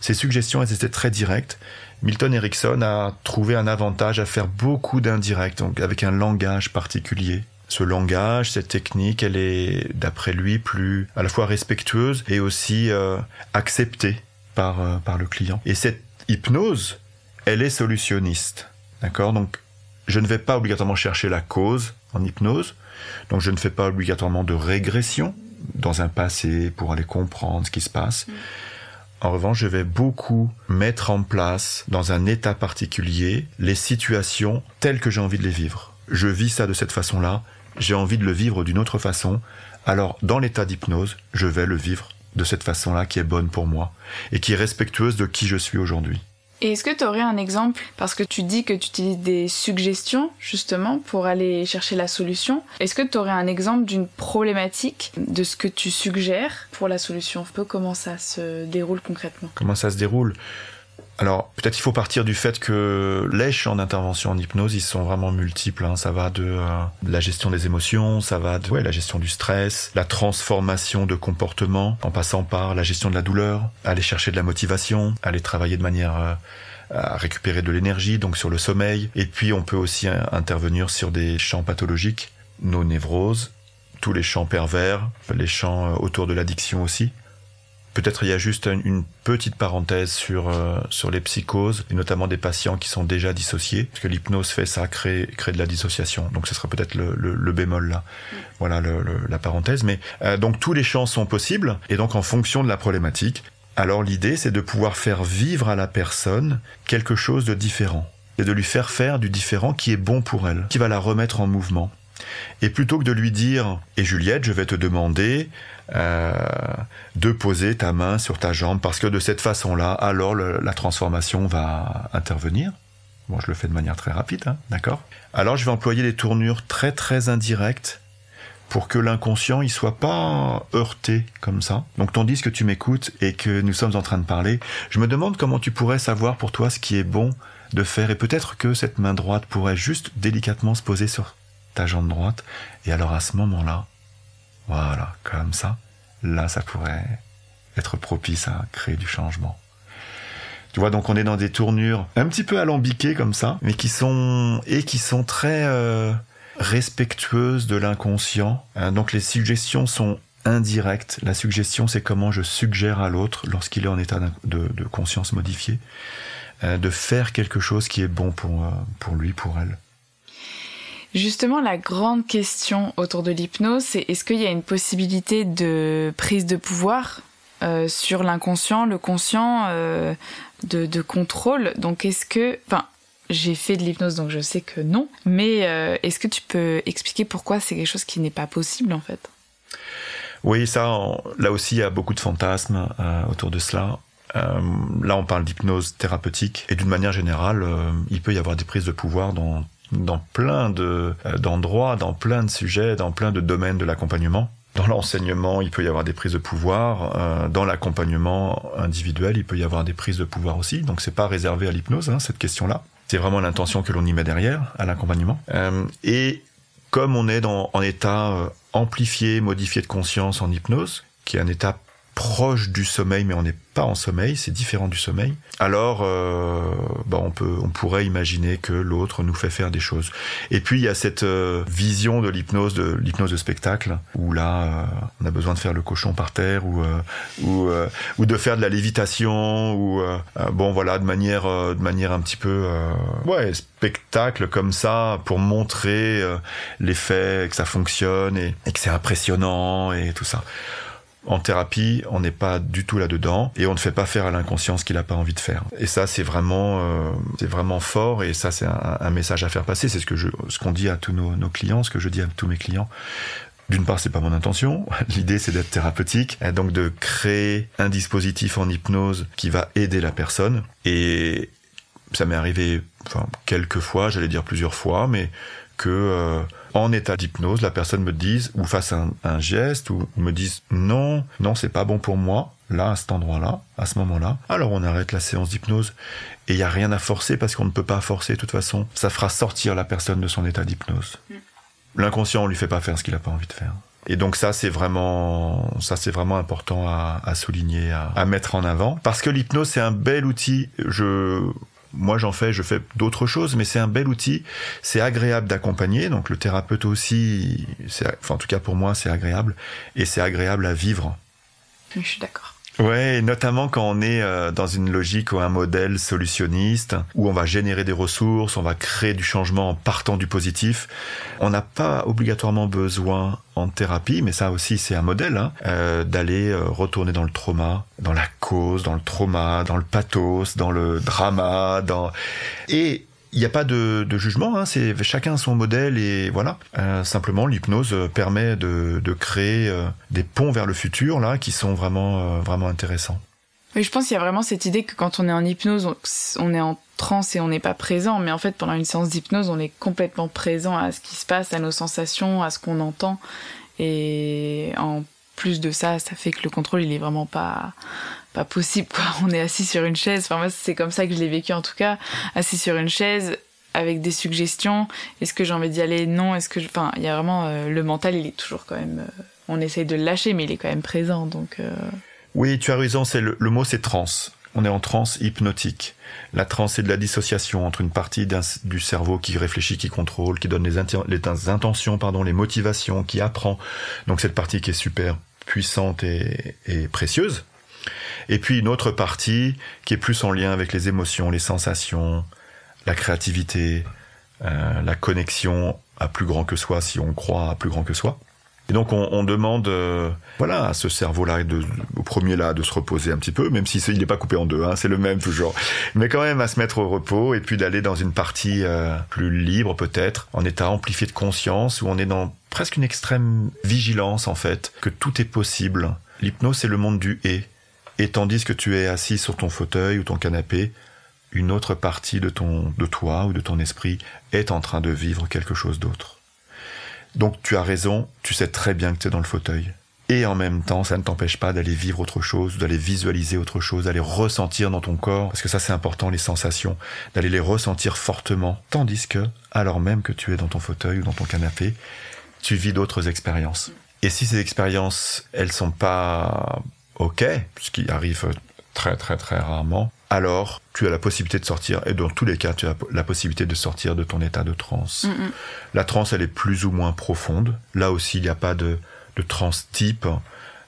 Ces suggestions, elles étaient très directes. Milton Erickson a trouvé un avantage à faire beaucoup d'indirects, donc avec un langage particulier. Ce langage, cette technique, elle est, d'après lui, plus à la fois respectueuse et aussi euh, acceptée par, euh, par le client. Et cette hypnose, elle est solutionniste. D'accord Donc, je ne vais pas obligatoirement chercher la cause en hypnose. Donc, je ne fais pas obligatoirement de régression dans un passé pour aller comprendre ce qui se passe. Mm. En revanche, je vais beaucoup mettre en place, dans un état particulier, les situations telles que j'ai envie de les vivre. Je vis ça de cette façon-là, j'ai envie de le vivre d'une autre façon. Alors, dans l'état d'hypnose, je vais le vivre de cette façon-là qui est bonne pour moi et qui est respectueuse de qui je suis aujourd'hui. Et est-ce que tu aurais un exemple Parce que tu dis que tu utilises des suggestions justement pour aller chercher la solution. Est-ce que tu aurais un exemple d'une problématique de ce que tu suggères pour la solution? Un peu comment ça se déroule concrètement Comment ça se déroule? Alors peut-être il faut partir du fait que les champs d'intervention en hypnose, ils sont vraiment multiples. Hein. Ça va de, euh, la gestion des émotions, ça va de la gestion du stress, la transformation de comportement, en passant par la gestion de la douleur, aller chercher de la motivation, aller travailler de manière euh, à récupérer de l'énergie, donc sur le sommeil. Et puis on peut aussi euh, intervenir sur des champs pathologiques, nos névroses, tous les champs pervers, les champs autour de l'addiction aussi. Peut-être il y a juste une petite parenthèse sur euh, sur les psychoses et notamment des patients qui sont déjà dissociés parce que l'hypnose fait ça crée crée de la dissociation. Donc ce sera peut-être le, le, bémol là. Voilà le, la parenthèse. Mais euh, donc tous les champs sont possibles et donc en fonction de la problématique alors l'idée c'est de pouvoir faire vivre à la personne quelque chose de différent et de lui faire faire du différent qui est bon pour elle qui va la remettre en mouvement. Et plutôt que de lui dire et Juliette je vais te demander euh, de poser ta main sur ta jambe parce que de cette façon-là, alors la transformation va intervenir. Bon, je le fais de manière très rapide, hein, d'accord Alors je vais employer des tournures très très indirectes pour que l'inconscient il soit pas heurté comme ça. Donc tandis que tu m'écoutes et que nous sommes en train de parler, je me demande comment tu pourrais savoir pour toi ce qui est bon de faire et peut-être que cette main droite pourrait juste délicatement se poser sur ta jambe droite et alors à ce moment-là, voilà, comme ça. Là, ça pourrait être propice à créer du changement. Tu vois, donc on est dans des tournures un petit peu alambiquées comme ça, mais qui sont et qui sont très euh, respectueuses de l'inconscient. Hein, donc les suggestions sont indirectes. La suggestion, c'est comment je suggère à l'autre, lorsqu'il est en état de, conscience modifiée, euh, de faire quelque chose qui est bon pour, euh, pour lui, pour elle. Justement, la grande question autour de l'hypnose, c'est est-ce qu'il y a une possibilité de prise de pouvoir euh, sur l'inconscient, le conscient, euh, de, contrôle? Donc, est-ce que, enfin, j'ai fait de l'hypnose, donc je sais que non. Mais euh, est-ce que tu peux expliquer pourquoi c'est quelque chose qui n'est pas possible en fait? Oui, ça, là aussi, il y a beaucoup de fantasmes autour de cela. Là, on parle d'hypnose thérapeutique et d'une manière générale, il peut y avoir des prises de pouvoir dans dans plein de euh, d'endroits, dans plein de sujets, dans plein de domaines de l'accompagnement. Dans l'enseignement, il peut y avoir des prises de pouvoir. Euh, dans l'accompagnement individuel, il peut y avoir des prises de pouvoir aussi. Donc, c'est pas réservé à l'hypnose, hein, cette question-là. C'est vraiment l'intention que l'on y met derrière à l'accompagnement. Euh, et comme on est en état amplifié, modifié de conscience en hypnose, qui est un état proche du sommeil, mais on n'est pas en sommeil, c'est différent du sommeil. Alors, euh, bah on peut, on pourrait imaginer que l'autre nous fait faire des choses. Et puis il y a cette euh, vision de l'hypnose, de l'hypnose de spectacle, où là, euh, on a besoin de faire le cochon par terre, ou euh, ou, ou de faire de la lévitation, ou bon voilà, de manière, de manière un petit peu, ouais, spectacle comme ça pour montrer l'effet, que ça fonctionne et, et que c'est impressionnant et tout ça. En thérapie, on n'est pas du tout là-dedans et on ne fait pas faire à l'inconscient ce qu'il n'a pas envie de faire. Et ça, c'est vraiment, euh, c'est vraiment fort et ça, c'est un, message à faire passer. C'est ce que je, ce qu'on dit à tous nos, nos, clients, ce que je dis à tous mes clients. D'une part, c'est pas mon intention. L'idée, c'est d'être thérapeutique, et donc de créer un dispositif en hypnose qui va aider la personne. Et ça m'est arrivé, enfin, quelques fois, j'allais dire plusieurs fois, mais que euh, en état d'hypnose, la personne me dise ou fasse un, un geste ou me dise non, non, c'est pas bon pour moi, là, à cet endroit-là, à ce moment-là. Alors on arrête la séance d'hypnose et il n'y a rien à forcer parce qu'on ne peut pas forcer de toute façon. Ça fera sortir la personne de son état d'hypnose. Mm. L'inconscient, on lui fait pas faire ce qu'il a pas envie de faire. Et donc ça c'est vraiment ça c'est vraiment important à, à souligner, à, à, mettre en avant parce que l'hypnose c'est un bel outil. Je moi j'en fais, je fais d'autres choses, mais c'est un bel outil. C'est agréable d'accompagner, donc le thérapeute aussi, enfin en tout cas pour moi c'est agréable et c'est agréable à vivre. Je suis d'accord. Ouais, notamment quand on est euh, dans une logique ou un modèle solutionniste, où on va générer des ressources, on va créer du changement en partant du positif. On n'a pas obligatoirement besoin en thérapie, mais ça aussi c'est un modèle, hein, euh, d'aller euh, retourner dans le trauma, dans la cause, dans le trauma, dans le pathos, dans le drama, dans et il n'y a pas de, jugement, hein, c'est chacun son modèle et voilà. Euh, simplement, l'hypnose permet de, créer euh, des ponts vers le futur là qui sont vraiment euh, vraiment intéressants. Oui, je pense qu'il y a vraiment cette idée que quand on est en hypnose, on, on est en transe et on n'est pas présent, mais en fait pendant une séance d'hypnose, on est complètement présent à ce qui se passe, à nos sensations, à ce qu'on entend, et en plus de ça, ça fait que le contrôle il est vraiment pas pas possible quoi. On est assis sur une chaise. Enfin moi c'est comme ça que je l'ai vécu en tout cas, assis sur une chaise avec des suggestions. Est-ce que j'ai envie d'y aller? Non. Est-ce que je... enfin il y a vraiment euh, le mental il est toujours quand même. Euh, on essaye de le lâcher mais il est quand même présent donc. Euh... Oui tu as raison c'est le, mot c'est transe. On est en transe hypnotique. La transe, c'est de la dissociation entre une partie du cerveau qui réfléchit, qui contrôle, qui donne les, intentions, pardon, les motivations, qui apprend. Donc cette partie qui est super puissante et précieuse, et puis une autre partie qui est plus en lien avec les émotions, les sensations, la créativité, euh, la connexion à plus grand que soi, si on croit à plus grand que soi. Et donc on, demande, euh, voilà, à ce cerveau-là, au premier là, de se reposer un petit peu, même si n'est pas coupé en deux, hein, c'est le même toujours, mais quand même à se mettre au repos et puis d'aller dans une partie euh, plus libre peut-être, en état amplifié de conscience où on est dans presque une extrême vigilance en fait, que tout est possible. L'hypnose c'est le monde du et. Et tandis que tu es assis sur ton fauteuil ou ton canapé, une autre partie de toi ou de ton esprit est en train de vivre quelque chose d'autre. Donc tu as raison, tu sais très bien que tu es dans le fauteuil. Et en même temps, ça ne t'empêche pas d'aller vivre autre chose, d'aller visualiser autre chose, d'aller ressentir dans ton corps, parce que ça c'est important, les sensations, d'aller les ressentir fortement, tandis que, alors même que tu es dans ton fauteuil ou dans ton canapé, tu vis d'autres expériences. Et si ces expériences, elles sont pas ok, ce qui arrive très très très rarement, alors tu as la possibilité de sortir, et dans tous les cas, tu as la possibilité de sortir de ton état de transe. Mm -hmm. La transe, elle est plus ou moins profonde. Là aussi, il n'y a pas de, de transe type.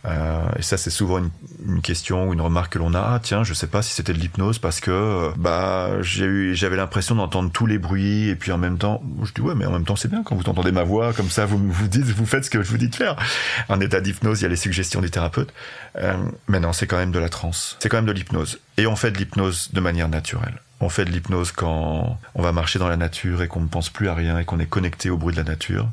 Euh, et ça, c'est souvent une, une, question ou une remarque que l'on a. Ah, tiens, je sais pas si c'était de l'hypnose parce que bah j'ai eu, j'avais l'impression d'entendre tous les bruits et puis en même temps, je dis ouais, mais en même temps c'est bien quand vous entendez ma voix comme ça, vous vous dites, vous faites ce que je vous dis de faire. En état d'hypnose, il y a les suggestions des thérapeutes. Euh, mais non, c'est quand même de la transe. C'est quand même de l'hypnose. Et on fait de l'hypnose de manière naturelle. On fait de l'hypnose quand on va marcher dans la nature et qu'on ne pense plus à rien et qu'on est connecté au bruit de la nature.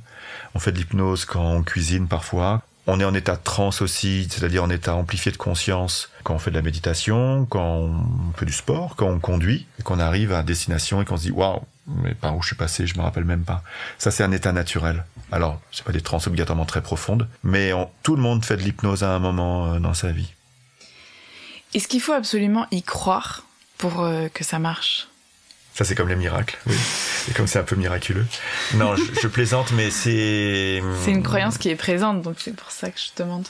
On fait de l'hypnose quand on cuisine parfois. On est en état de transe aussi, c'est-à-dire en état amplifié de conscience quand on fait de la méditation, quand on fait du sport, quand on conduit, et qu'on arrive à destination et qu'on se dit waouh, mais par où je suis passé, je me rappelle même pas. Ça, c'est un état naturel. Alors, c'est pas des trans obligatoirement très profondes, mais tout le monde fait de l'hypnose à un moment euh, dans sa vie. Est-ce qu'il faut absolument y croire pour euh, que ça marche? Ça, c'est comme les miracles, oui. Et comme c'est un peu miraculeux. Non, je, plaisante, mais c'est. C'est une croyance qui est présente, donc c'est pour ça que je te demande.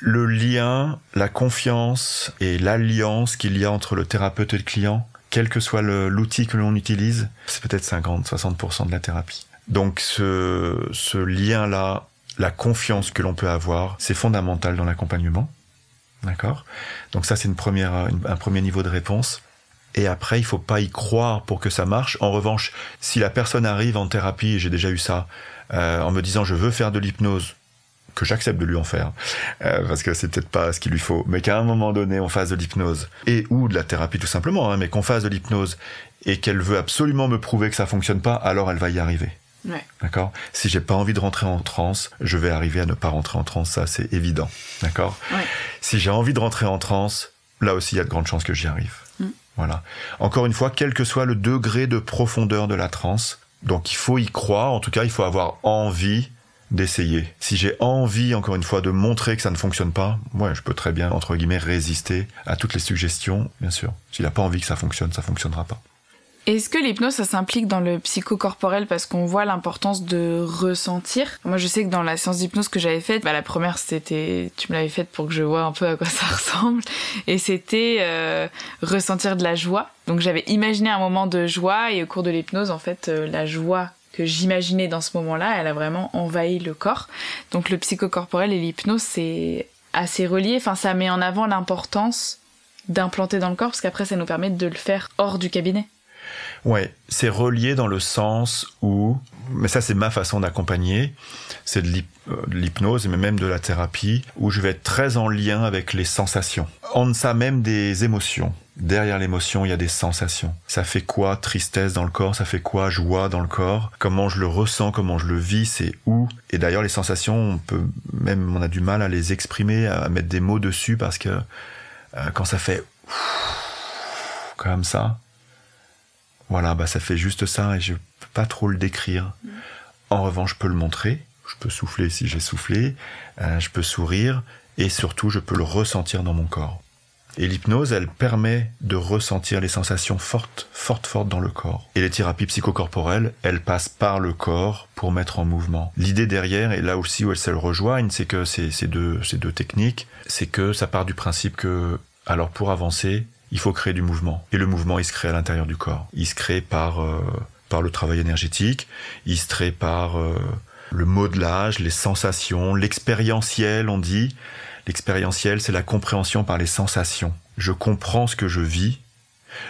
Le lien, la confiance et l'alliance qu'il y a entre le thérapeute et le client, quel que soit l'outil que l'on utilise, c'est peut-être 50-60% de la thérapie. Donc ce, ce lien-là, la confiance que l'on peut avoir, c'est fondamental dans l'accompagnement. D'accord? Donc ça, c'est une première, un premier niveau de réponse. Et après, il faut pas y croire pour que ça marche. En revanche, si la personne arrive en thérapie, et j'ai déjà eu ça, euh, en me disant je veux faire de l'hypnose, que j'accepte de lui en faire, euh, parce que c'est peut-être pas ce qu'il lui faut, mais qu'à un moment donné on fasse de l'hypnose et ou de la thérapie tout simplement, hein, mais qu'on fasse de l'hypnose et qu'elle veut absolument me prouver que ça fonctionne pas, alors elle va y arriver. Ouais. D'accord? Si j'ai pas envie de rentrer en transe, je vais arriver à ne pas rentrer en transe, ça c'est évident. D'accord? Ouais. Si j'ai envie de rentrer en transe, là aussi il y a de grandes chances que j'y arrive. Voilà. Encore une fois, quel que soit le degré de profondeur de la transe, donc il faut y croire, en tout cas il faut avoir envie d'essayer. Si j'ai envie, encore une fois, de montrer que ça ne fonctionne pas, ouais, je peux très bien, entre guillemets, résister à toutes les suggestions, bien sûr. S'il n'a pas envie que ça fonctionne, ça fonctionnera pas. Est-ce que l'hypnose, ça s'implique dans le psychocorporel parce qu'on voit l'importance de ressentir? Moi, je sais que dans la séance d'hypnose que j'avais faite, bah, la première, c'était, tu me l'avais faite pour que je vois un peu à quoi ça ressemble, et c'était euh, ressentir de la joie. Donc, j'avais imaginé un moment de joie, et au cours de l'hypnose, en fait, euh, la joie que j'imaginais dans ce moment-là, elle a vraiment envahi le corps. Donc le psychocorporel et l'hypnose, c'est assez relié. Enfin, ça met en avant l'importance d'implanter dans le corps, parce qu'après, ça nous permet de le faire hors du cabinet. Ouais, c'est relié dans le sens où, mais ça c'est ma façon d'accompagner, c'est de euh, l'hypnose, mais même de la thérapie, où je vais être très en lien avec les sensations. En deçà même des émotions. Derrière l'émotion, il y a des sensations. Ça fait quoi tristesse dans le corps? Ça fait quoi joie dans le corps? Comment je le ressens? Comment je le vis? C'est où? Et d'ailleurs, les sensations, on peut même, on a du mal à les exprimer, à mettre des mots dessus parce que euh, quand ça fait comme ça, voilà, bah ça fait juste ça et je peux pas trop le décrire. Mm. En revanche, je peux le montrer. Je peux souffler si j'ai soufflé. Euh, je peux sourire et surtout, je peux le ressentir dans mon corps. Et l'hypnose, elle permet de ressentir les sensations fortes, fortes, fortes dans le corps. Et les thérapies psychocorporelles, elles passent par le corps pour mettre en mouvement. L'idée derrière, et là aussi où elles se rejoignent, c'est que ces, ces, deux, ces deux techniques, c'est que ça part du principe que, alors pour avancer, il faut créer du mouvement. Et le mouvement, il se crée à l'intérieur du corps. Il se crée par, euh, par le travail énergétique, il se crée par euh, le modelage, les sensations, l'expérientiel, on dit. L'expérientiel, c'est la compréhension par les sensations. Je comprends ce que je vis.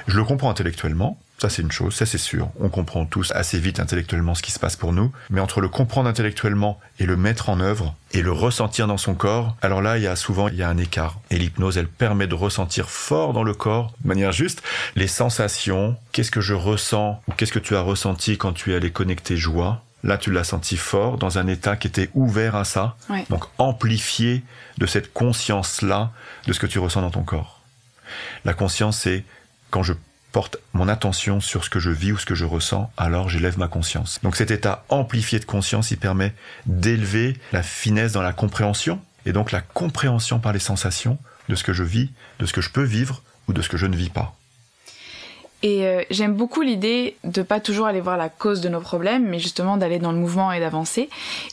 Je le comprends intellectuellement. Ça, c'est une chose, ça, c'est sûr. On comprend tous assez vite intellectuellement ce qui se passe pour nous. Mais entre le comprendre intellectuellement et le mettre en œuvre et le ressentir dans son corps, alors là, il y a souvent, il y a un écart. Et l'hypnose, elle permet de ressentir fort dans le corps, de manière juste, les sensations. Qu'est-ce que je ressens ou qu'est-ce que tu as ressenti quand tu es allé connecter joie? Là, tu l'as senti fort, dans un état qui était ouvert à ça. Donc, amplifié de cette conscience-là, de ce que tu ressens dans ton corps. La conscience, c'est quand je porte mon attention sur ce que je vis ou ce que je ressens, alors j'élève ma conscience. Donc cet état amplifié de conscience, il permet d'élever la finesse dans la compréhension, et donc la compréhension par les sensations de ce que je vis, de ce que je peux vivre ou de ce que je ne vis pas. Et euh, j'aime beaucoup l'idée de pas toujours aller voir la cause de nos problèmes, mais justement d'aller dans le mouvement et d'avancer.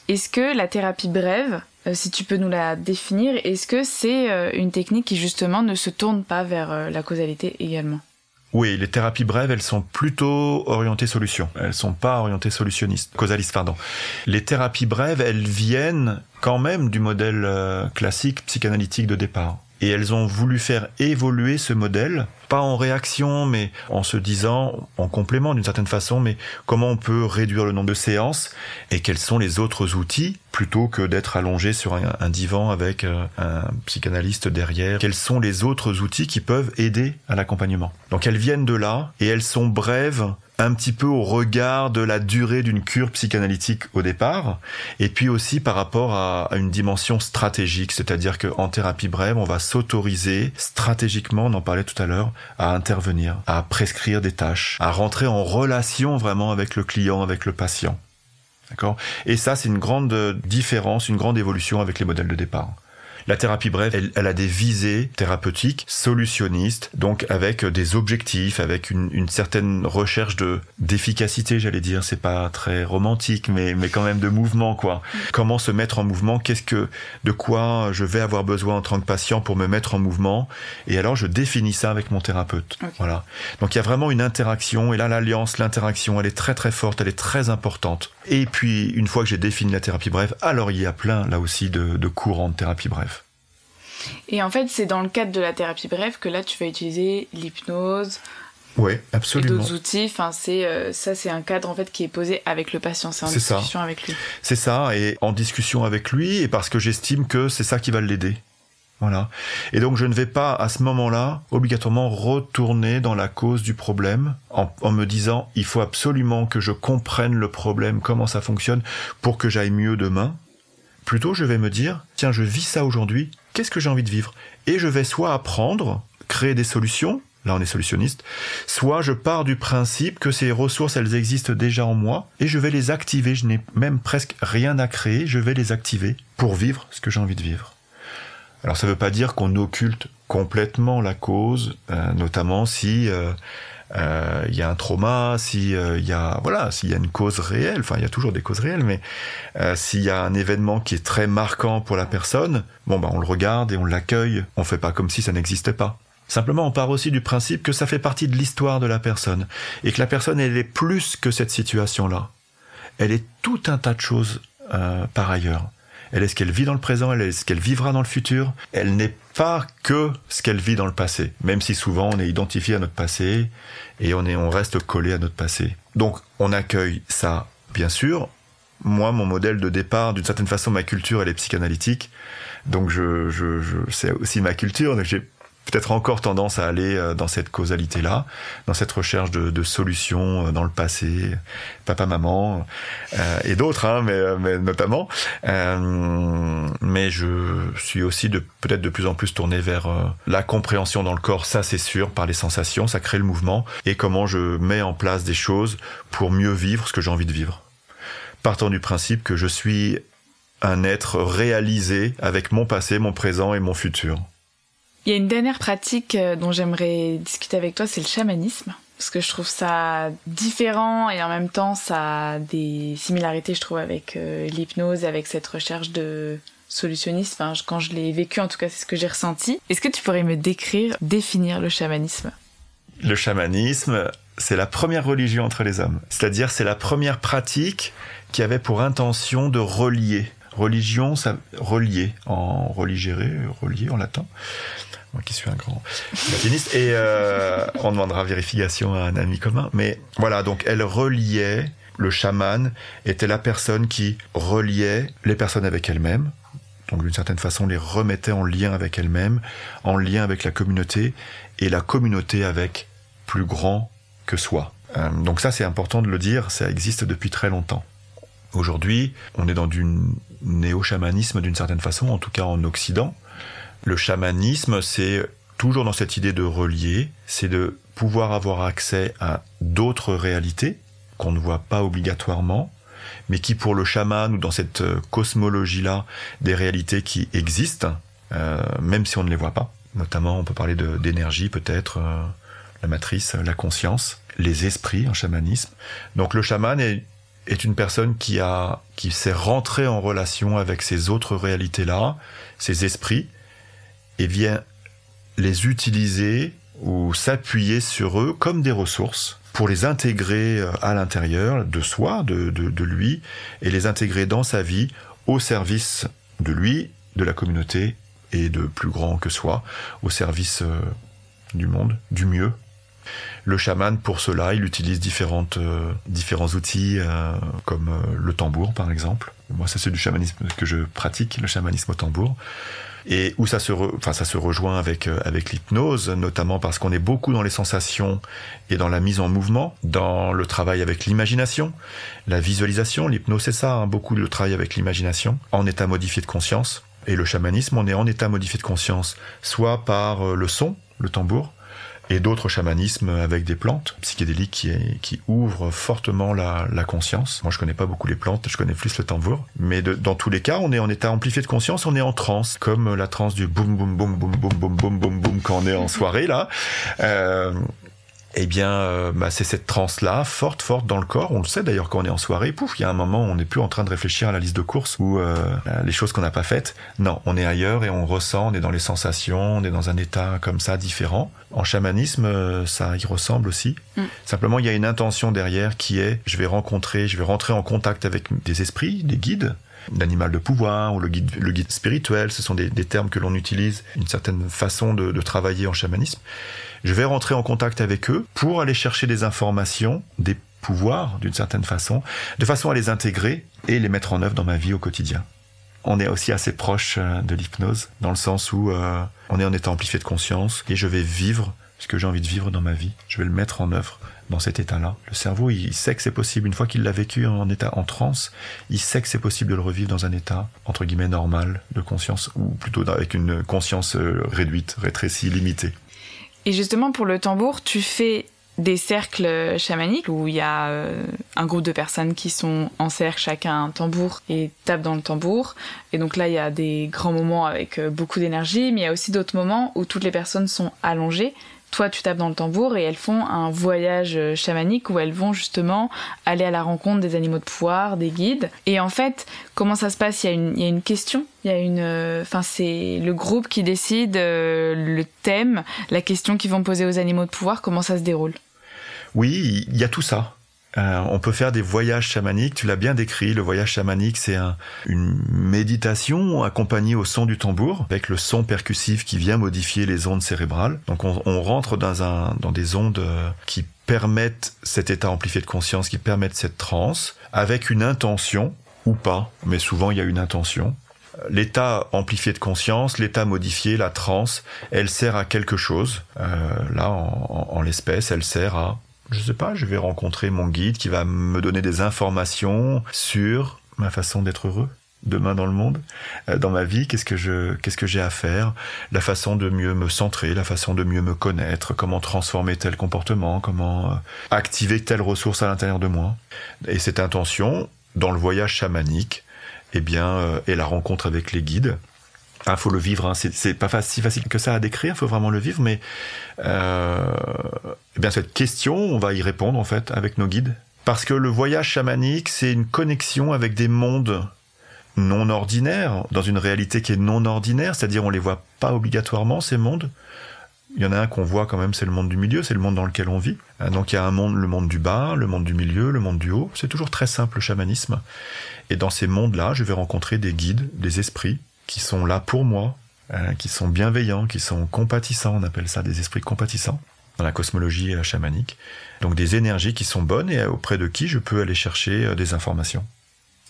Est-ce que la thérapie brève, euh, si tu peux nous la définir, est-ce que c'est euh, une technique qui justement ne se tourne pas vers la causalité également? Oui, les thérapies brèves, elles sont plutôt orientées solution. Elles sont pas orientées solutionnistes, causalistes, pardon. Les thérapies brèves, elles viennent quand même du modèle classique psychanalytique de départ. Et elles ont voulu faire évoluer ce modèle, pas en réaction, mais en se disant, en complément d'une certaine façon, mais comment on peut réduire le nombre de séances et quels sont les autres outils plutôt que d'être allongé sur un, divan avec euh, un psychanalyste derrière. Quels sont les autres outils qui peuvent aider à l'accompagnement? Donc elles viennent de là et elles sont brèves un petit peu au regard de la durée d'une cure psychanalytique au départ, et puis aussi par rapport à, une dimension stratégique, c'est-à-dire qu'en thérapie brève, on va s'autoriser stratégiquement, on en parlait tout à l'heure, à intervenir, à prescrire des tâches, à rentrer en relation vraiment avec le client, avec le patient. D'accord? Et ça, c'est une grande différence, une grande évolution avec les modèles de départ. La thérapie brève, elle, a des visées thérapeutiques, solutionnistes, donc avec des objectifs, avec une, certaine recherche de d'efficacité, j'allais dire. C'est pas très romantique, mais mais quand même de mouvement, quoi. Comment se mettre en mouvement? Qu'est-ce que, de quoi je vais avoir besoin en tant que patient pour me mettre en mouvement? Et alors, je définis ça avec mon thérapeute. Voilà. Donc il y a vraiment une interaction, et là, l'alliance, l'interaction, elle est très très forte, elle est très importante. Et puis, une fois que j'ai défini la thérapie brève, alors il y a plein, là aussi, de, de courants de thérapie brève. Et en fait, c'est dans le cadre de la thérapie brève que là, tu vas utiliser l'hypnose. Oui, absolument. Et d'autres outils. Enfin, c'est euh, ça, c'est un cadre en fait qui est posé avec le patient. C'est en discussion avec lui. C'est ça, et en discussion avec lui, et parce que j'estime que c'est ça qui va l'aider. Voilà. Et donc je ne vais pas à ce moment-là obligatoirement retourner dans la cause du problème en, en, me disant il faut absolument que je comprenne le problème, comment ça fonctionne pour que j'aille mieux demain. Plutôt je vais me dire tiens je vis ça aujourd'hui, qu'est-ce que j'ai envie de vivre? Et je vais soit apprendre, créer des solutions, là on est solutionniste, soit je pars du principe que ces ressources, elles existent déjà en moi, et je vais les activer, je n'ai même presque rien à créer, je vais les activer pour vivre ce que j'ai envie de vivre. Alors ça ne veut pas dire qu'on occulte complètement la cause, euh, notamment si... Euh, il y a un trauma, si euh, y a voilà, s'il y a une cause réelle, enfin il y a toujours des causes réelles, mais euh, s'il y a un événement qui est très marquant pour la personne, bon bah on le regarde et on l'accueille, on fait pas comme si ça n'existait pas. Simplement, on part aussi du principe que ça fait partie de l'histoire de la personne et que la personne elle est plus que cette situation-là. Elle est tout un tas de choses par ailleurs. Elle est ce qu'elle vit dans le présent, elle est ce qu'elle vivra dans le futur. Elle n'est pas que ce qu'elle vit dans le passé, même si souvent on est identifié à notre passé et on, est, on reste collé à notre passé. Donc on accueille ça, bien sûr. Moi, mon modèle de départ, d'une certaine façon, ma culture, elle est psychanalytique. Donc je, je, c'est aussi ma culture. Peut-être encore tendance à aller euh, dans cette causalité-là, dans cette recherche de, solutions euh, dans le passé, papa, maman euh, et d'autres, hein, mais, mais, notamment. mais je suis aussi de peut-être de plus en plus tourné vers la compréhension dans le corps, ça c'est sûr, par les sensations, ça crée le mouvement, et comment je mets en place des choses pour mieux vivre ce que j'ai envie de vivre. Partant du principe que je suis un être réalisé avec mon passé, mon présent et mon futur. Il y a une dernière pratique euh, dont j'aimerais discuter avec toi, c'est le chamanisme. Parce que je trouve ça différent et en même temps ça a des similarités, je trouve, avec euh, l'hypnose avec cette recherche de solutionniste. Quand je l'ai vécu, en tout cas, c'est ce que j'ai ressenti. Est-ce que tu pourrais me décrire, définir le chamanisme? Le chamanisme, c'est la première religion entre les hommes. C'est-à-dire, c'est la première pratique qui avait pour intention de relier. Religion, ça relier en religéré, relier en latin qui suis un grand latiniste, et euh, on demandera vérification à un ami commun. Mais voilà, donc elle reliait, le chaman était la personne qui reliait les personnes avec elles-mêmes, donc d'une certaine façon les remettait en lien avec elles-mêmes, en lien avec la communauté, et la communauté avec plus grand que soi. Euh, donc ça c'est important de le dire, ça existe depuis très longtemps. Aujourd'hui, on est dans du néo-chamanisme d'une certaine façon, en tout cas en Occident, le chamanisme, c'est toujours dans cette idée de relier, c'est de pouvoir avoir accès à d'autres réalités qu'on ne voit pas obligatoirement, mais qui pour le chaman ou dans cette euh, cosmologie-là, des réalités qui existent, euh, même si on ne les voit pas. Notamment, on peut parler d'énergie peut-être, euh, la matrice, la conscience, les esprits en chamanisme. Donc le chaman est, est une personne qui a qui s'est rentrée en relation avec ces autres réalités-là, ces esprits, et vient les utiliser ou s'appuyer sur eux comme des ressources pour les intégrer euh, à l'intérieur de soi, de, de, lui, et les intégrer dans sa vie au service de lui, de la communauté et de plus grand que soi, au service euh, du monde, du mieux. Le chaman, pour cela, il utilise différentes, euh, différents outils, euh, comme euh, le tambour, par exemple. Moi, ça, c'est du chamanisme que je pratique, le chamanisme au tambour. Et où ça se, enfin, ça se rejoint avec, avec l'hypnose, notamment parce qu'on est beaucoup dans les sensations et dans la mise en mouvement, dans le travail avec l'imagination, la visualisation. L'hypnose, c'est ça, hein, beaucoup le travail avec l'imagination, en état modifié de conscience. Et le chamanisme, on est en état modifié de conscience, soit par le son, le tambour, et d'autres chamanismes avec des plantes psychédéliques qui, qui ouvrent fortement la, la, conscience. Moi, je connais pas beaucoup les plantes, je connais plus le tambour. Mais de, dans tous les cas, on est en état amplifié de conscience, on est en transe, comme la transe du boum boum boum boum boum boum boum boum boum quand on est en soirée là. Euh, eh bien, euh, bah, c'est cette transe-là, forte, forte dans le corps. On le sait d'ailleurs quand on est en soirée, pouf, il y a un moment où on n'est plus en train de réfléchir à la liste de courses ou euh, les choses qu'on n'a pas faites. Non, on est ailleurs et on ressent, on est dans les sensations, on est dans un état comme ça différent. En chamanisme, euh, ça y ressemble aussi. Mm. Simplement, il y a une intention derrière qui est, je vais rencontrer, je vais rentrer en contact avec des esprits, des guides, l'animal de pouvoir ou le guide, le guide spirituel, ce sont des, des termes que l'on utilise, une certaine façon de, de travailler en chamanisme je vais rentrer en contact avec eux pour aller chercher des informations, des pouvoirs d'une certaine façon, de façon à les intégrer et les mettre en œuvre dans ma vie au quotidien. On est aussi assez proche euh, de l'hypnose, dans le sens où euh, on est en état amplifié de conscience et je vais vivre ce que j'ai envie de vivre dans ma vie. Je vais le mettre en œuvre dans cet état-là. Le cerveau, il sait que c'est possible. Une fois qu'il l'a vécu en état en transe, il sait que c'est possible de le revivre dans un état entre guillemets normal de conscience, ou plutôt avec une conscience euh, réduite, rétrécie, limitée. Et justement, pour le tambour, tu fais des cercles chamaniques où il y a euh, un groupe de personnes qui sont en cercle, chacun un tambour et tape dans le tambour. Et donc là, il y a des grands moments avec euh, beaucoup d'énergie, mais il y a aussi d'autres moments où toutes les personnes sont allongées toi tu tapes dans le tambour et elles font un voyage euh, chamanique où elles vont justement aller à la rencontre des animaux de pouvoir, des guides. Et en fait, comment ça se passe? Il y, a une, il y a une question, il y a une, euh, enfin c'est le groupe qui décide euh, le thème, la question qu'ils vont poser aux animaux de pouvoir, comment ça se déroule? Oui, il y a tout ça. Euh, on peut faire des voyages chamaniques, tu l'as bien décrit, le voyage chamanique c'est une méditation accompagnée au son du tambour, avec le son percussif qui vient modifier les ondes cérébrales. Donc on, rentre dans, un, dans des ondes euh, qui permettent cet état amplifié de conscience, qui permettent cette transe, avec une intention, ou pas, mais souvent il y a une intention. L'état amplifié de conscience, l'état modifié, la transe, elle sert à quelque chose. Euh, là, en l'espèce, elle sert à je sais pas, je vais rencontrer mon guide qui va me donner des informations sur ma façon d'être heureux demain dans le monde, euh, dans ma vie, qu'est-ce que je, qu'est-ce que j'ai à faire, la façon de mieux me centrer, la façon de mieux me connaître, comment transformer tel comportement, comment euh, activer telle ressource à l'intérieur de moi. Et cette intention, dans le voyage chamanique, eh bien, euh, est la rencontre avec les guides, il faut le vivre. Hein. C'est pas si facile que ça à décrire. Il faut vraiment le vivre. Mais euh, eh bien cette question, on va y répondre en fait avec nos guides, parce que le voyage chamanique, c'est une connexion avec des mondes non ordinaires, dans une réalité qui est non ordinaire, c'est-à-dire on les voit pas obligatoirement ces mondes. Il y en a un qu'on voit quand même, c'est le monde du milieu, c'est le monde dans lequel on vit. Euh, donc il y a un monde, le monde du bas, le monde du milieu, le monde du haut. C'est toujours très simple le chamanisme. Et dans ces mondes-là, je vais rencontrer des guides, des esprits, qui sont là pour moi, euh, qui sont bienveillants, qui sont compatissants, on appelle ça des esprits compatissants dans la cosmologie euh, chamanique. Donc des énergies qui sont bonnes et auprès de qui je peux aller chercher euh, des informations.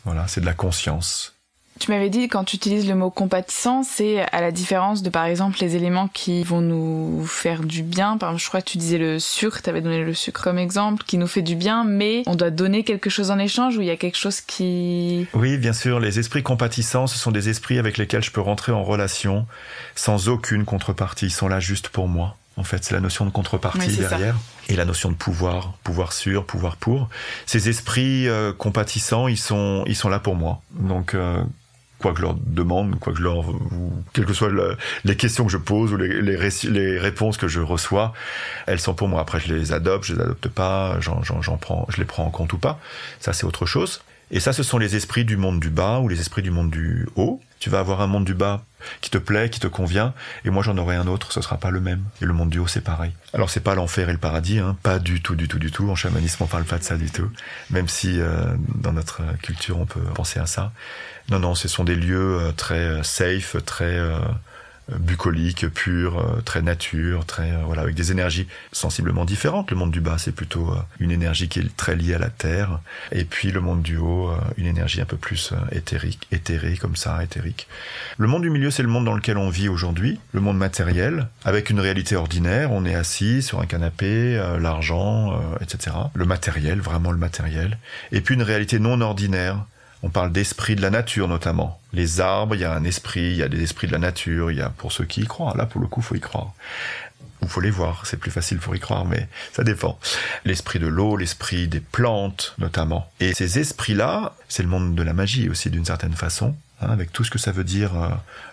Voilà, c'est de la conscience. Tu m'avais dit quand tu utilises le mot compatissant, c'est à la différence de par exemple les éléments qui vont nous faire du bien. Par exemple, je crois que tu disais le sucre, tu avais donné le sucre comme exemple, qui nous fait du bien, mais on doit donner quelque chose en échange ou il y a quelque chose qui... Oui, bien sûr, les esprits compatissants, ce sont des esprits avec lesquels je peux rentrer en relation sans aucune contrepartie. Ils sont là juste pour moi. En fait, c'est la notion de contrepartie derrière. Et la notion de pouvoir, pouvoir sur, pouvoir pour. Ces esprits euh, compatissants, ils sont, ils sont là pour moi. Donc, euh, quoi que je leur demande, quoi que je leur, quelles que soient les questions que je pose ou les, réponses que je reçois, elles sont pour moi. Après, je les adopte, je les adopte pas, j'en, prends, je les prends en compte ou pas. Ça, c'est autre chose. Et ça, ce sont les esprits du monde du bas ou les esprits du monde du haut. Tu vas avoir un monde du bas qui te plaît, qui te convient, et moi j'en aurai un autre, ce sera pas le même. Et le monde du haut, c'est pareil. Alors c'est pas l'enfer et le paradis, hein, pas du tout, du tout, du tout. En chamanisme, on parle pas de ça du tout, même si euh, dans notre culture on peut penser à ça. Non, non, ce sont des lieux euh, très euh, safe, très bucolique, pur, euh, très nature, très euh, voilà, avec des énergies sensiblement différentes. Le monde du bas, c'est plutôt euh, une énergie qui est très liée à la terre, et puis le monde du haut, une énergie un peu plus éthérique, éthérée comme ça, éthérique. Le monde du milieu, c'est le monde dans lequel on vit aujourd'hui, le monde matériel, avec une réalité ordinaire. On est assis sur un canapé, l'argent, etc. Le matériel, vraiment le matériel, et puis une réalité non ordinaire on parle d'esprit de la nature notamment. Les arbres, il y a un esprit, il y a des esprits de la nature, il y a pour ceux qui y croient. Là, pour le coup, faut y croire. Ou faut les voir, c'est plus facile pour y croire, mais ça dépend. L'esprit de l'eau, l'esprit des plantes notamment. Et ces esprits-là, c'est le monde de la magie aussi d'une certaine façon. Hein, avec tout ce que ça veut dire euh,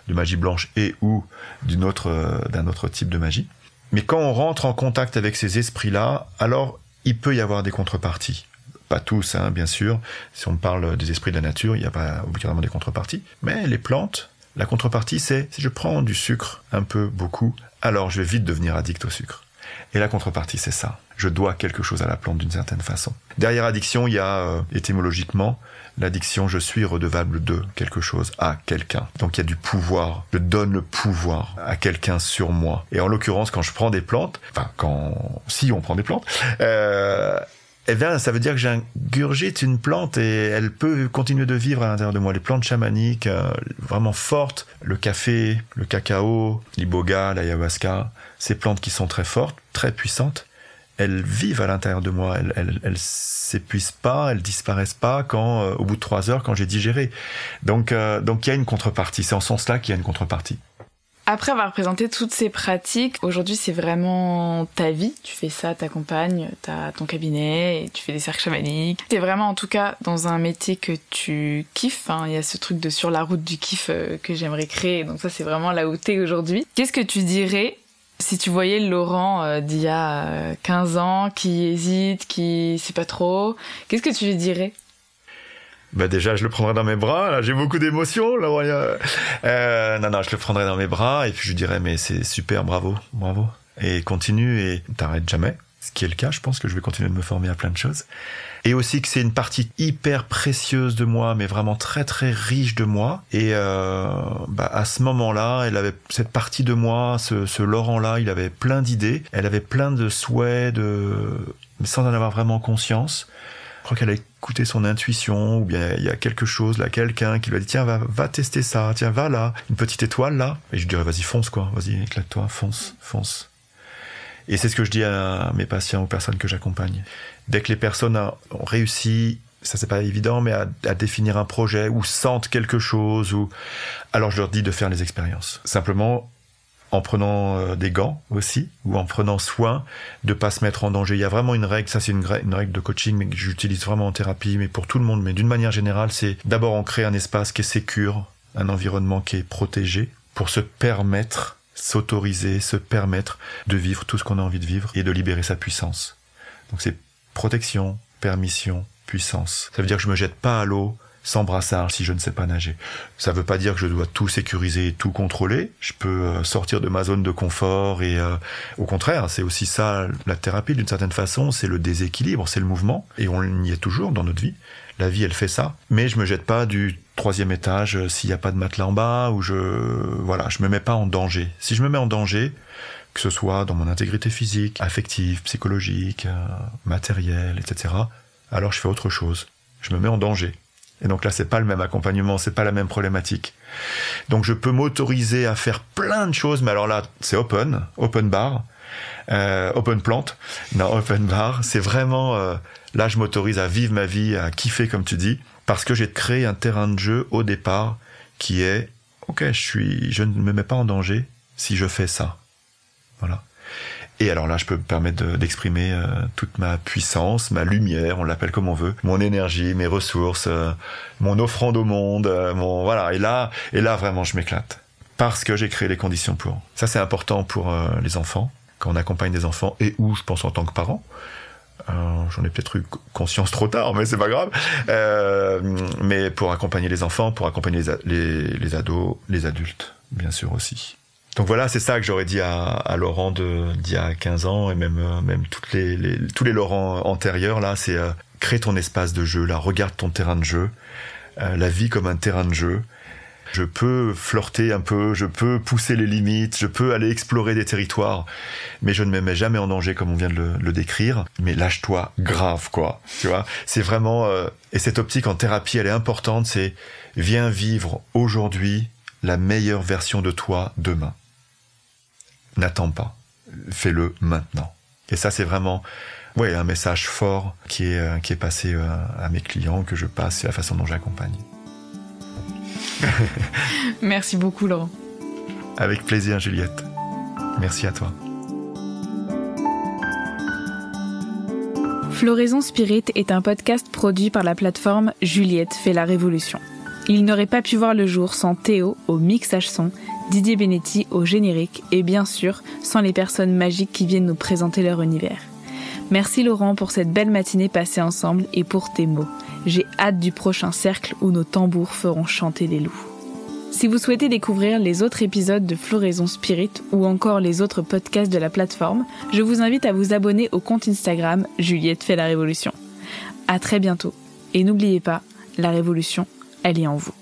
de magie blanche et ou euh, d'un autre type de magie. Mais quand on rentre en contact avec ces esprits-là, alors il peut y avoir des contreparties. Pas tous, hein, bien sûr. Si on parle des esprits de la nature, il n'y a pas obligatoirement des contreparties. Mais les plantes, la contrepartie, c'est si je prends du sucre un peu, beaucoup, alors je vais vite devenir addict au sucre. Et la contrepartie, c'est ça. Je dois quelque chose à la plante d'une certaine façon. Derrière addiction, il y a euh, étymologiquement l'addiction, je suis redevable de quelque chose à quelqu'un. Donc il y a du pouvoir. Je donne le pouvoir à quelqu'un sur moi. Et en l'occurrence, quand je prends des plantes, enfin quand si on prend des plantes, euh, eh bien, ça veut dire que j'ingurgite une plante et elle peut continuer de vivre à l'intérieur de moi. Les plantes chamaniques, euh, vraiment fortes, le café, le cacao, l'iboga, l'ayahuasca, ces plantes qui sont très fortes, très puissantes, elles vivent à l'intérieur de moi. Elles, elles, elles s'épuisent pas, elles disparaissent pas quand, euh, au bout de trois heures, quand j'ai digéré. Donc, euh, donc il y a une contrepartie. C'est en ce sens-là qu'il y a une contrepartie. Après avoir présenté toutes ces pratiques, aujourd'hui c'est vraiment ta vie. Tu fais ça, ta compagne, t'as ton cabinet, et tu fais des cercles chamaniques. T'es vraiment en tout cas dans un métier que tu kiffes. Hein. Il y a ce truc de sur la route du kiff euh, que j'aimerais créer. Donc ça c'est vraiment là où t'es aujourd'hui. Qu'est-ce que tu dirais si tu voyais Laurent euh, d'il y a 15 euh, ans qui hésite, qui sait pas trop? Qu'est-ce que tu lui dirais? Bah déjà, je le prendrais dans mes bras. Là, j'ai beaucoup d'émotions. Là, euh, non, non, je le prendrais dans mes bras et puis je dirais mais c'est super, bravo, bravo. Et continue et t'arrêtes jamais. Ce qui est le cas, je pense que je vais continuer de me former à plein de choses. Et aussi que c'est une partie hyper précieuse de moi, mais vraiment très très riche de moi. Et euh, bah, à ce moment-là, elle avait cette partie de moi, ce, ce Laurent-là, il avait plein d'idées, elle avait plein de souhaits, de sans en avoir vraiment conscience. Je crois qu'elle a écouté son intuition, ou bien il y a quelque chose là, quelqu'un qui lui a dit tiens va, va tester ça, tiens va là, une petite étoile là, et je dirais vas-y fonce quoi, vas-y éclate-toi, fonce, fonce. Et c'est ce que je dis à mes patients, aux personnes que j'accompagne. Dès que les personnes ont réussi, ça c'est pas évident, mais à, à, définir un projet ou sentent quelque chose, ou alors je leur dis de faire les expériences. Simplement, en prenant euh, des gants aussi, ou en prenant soin de pas se mettre en danger. Il y a vraiment une règle, ça c'est une, règle de coaching, mais que j'utilise vraiment en thérapie, mais pour tout le monde, mais d'une manière générale, c'est d'abord on crée un espace qui est sécure, un environnement qui est protégé, pour se permettre, s'autoriser, se permettre de vivre tout ce qu'on a envie de vivre et de libérer sa puissance. Donc c'est protection, permission, puissance. Ça veut dire que je me jette pas à l'eau sans brassard si je ne sais pas nager. Ça ne veut pas dire que je dois tout sécuriser tout contrôler. Je peux euh, sortir de ma zone de confort et euh, au contraire, c'est aussi ça la thérapie d'une certaine façon, c'est le déséquilibre, c'est le mouvement et on y est toujours dans notre vie. La vie, elle fait ça, mais je me jette pas du troisième étage euh, s'il n'y a pas de matelas en bas ou je voilà, je me mets pas en danger. Si je me mets en danger, que ce soit dans mon intégrité physique, affective, psychologique, matérielle, etc., alors je fais autre chose. Je me mets en danger. Et donc là, c'est pas le même accompagnement, c'est pas la même problématique. Donc je peux m'autoriser à faire plein de choses, mais alors là, c'est open, open bar, euh, open plante, non open bar. C'est vraiment euh, là, je m'autorise à vivre ma vie, à kiffer comme tu dis, parce que j'ai créé un terrain de jeu au départ qui est, ok, je suis, je ne me mets pas en danger si je fais ça. Voilà. Et alors là, je peux me permettre d'exprimer euh, toute ma puissance, ma lumière, on l'appelle comme on veut, mon énergie, mes ressources, euh, mon offrande au monde, euh, mon voilà. Et là, et là vraiment, je m'éclate parce que j'ai créé les conditions pour. Ça, c'est important pour les enfants quand on accompagne des enfants et où, je pense en tant que parent. J'en ai peut-être eu conscience trop tard, mais c'est pas grave. mais pour accompagner les enfants, pour accompagner les, les ados, les adultes, bien sûr aussi. Donc voilà, c'est ça que j'aurais dit à, à Laurent d'il y a 15 ans et même euh, même toutes les, les, tous les Laurent antérieurs là, c'est euh, crée ton espace de jeu là, regarde ton terrain de jeu, euh, la vie comme un terrain de jeu. Je peux flirter un peu, je peux pousser les limites, je peux aller explorer des territoires, mais je ne me mets jamais en danger comme on vient de le, décrire. Mais lâche-toi grave, quoi. Tu vois, c'est vraiment euh, et cette optique en thérapie, elle est importante. C'est viens vivre aujourd'hui la meilleure version de toi demain. N'attends pas, fais-le maintenant. Et ça, c'est vraiment ouais, un message fort qui est, euh, qui est passé euh, à mes clients, que je passe et la façon dont j'accompagne. Merci beaucoup, Laurent. Avec plaisir, Juliette. Merci à toi. Floraison Spirit est un podcast produit par la plateforme Juliette fait la révolution. Il n'aurait pas pu voir le jour sans Théo au mixage son, Didier Benetti au générique et bien sûr sans les personnes magiques qui viennent nous présenter leur univers. Merci Laurent pour cette belle matinée passée ensemble et pour tes mots. J'ai hâte du prochain cercle où nos tambours feront chanter les loups. Si vous souhaitez découvrir les autres épisodes de Floraison Spirit ou encore les autres podcasts de la plateforme, je vous invite à vous abonner au compte Instagram Juliette fait la révolution. À très bientôt. Et n'oubliez pas, la révolution, elle est en vous.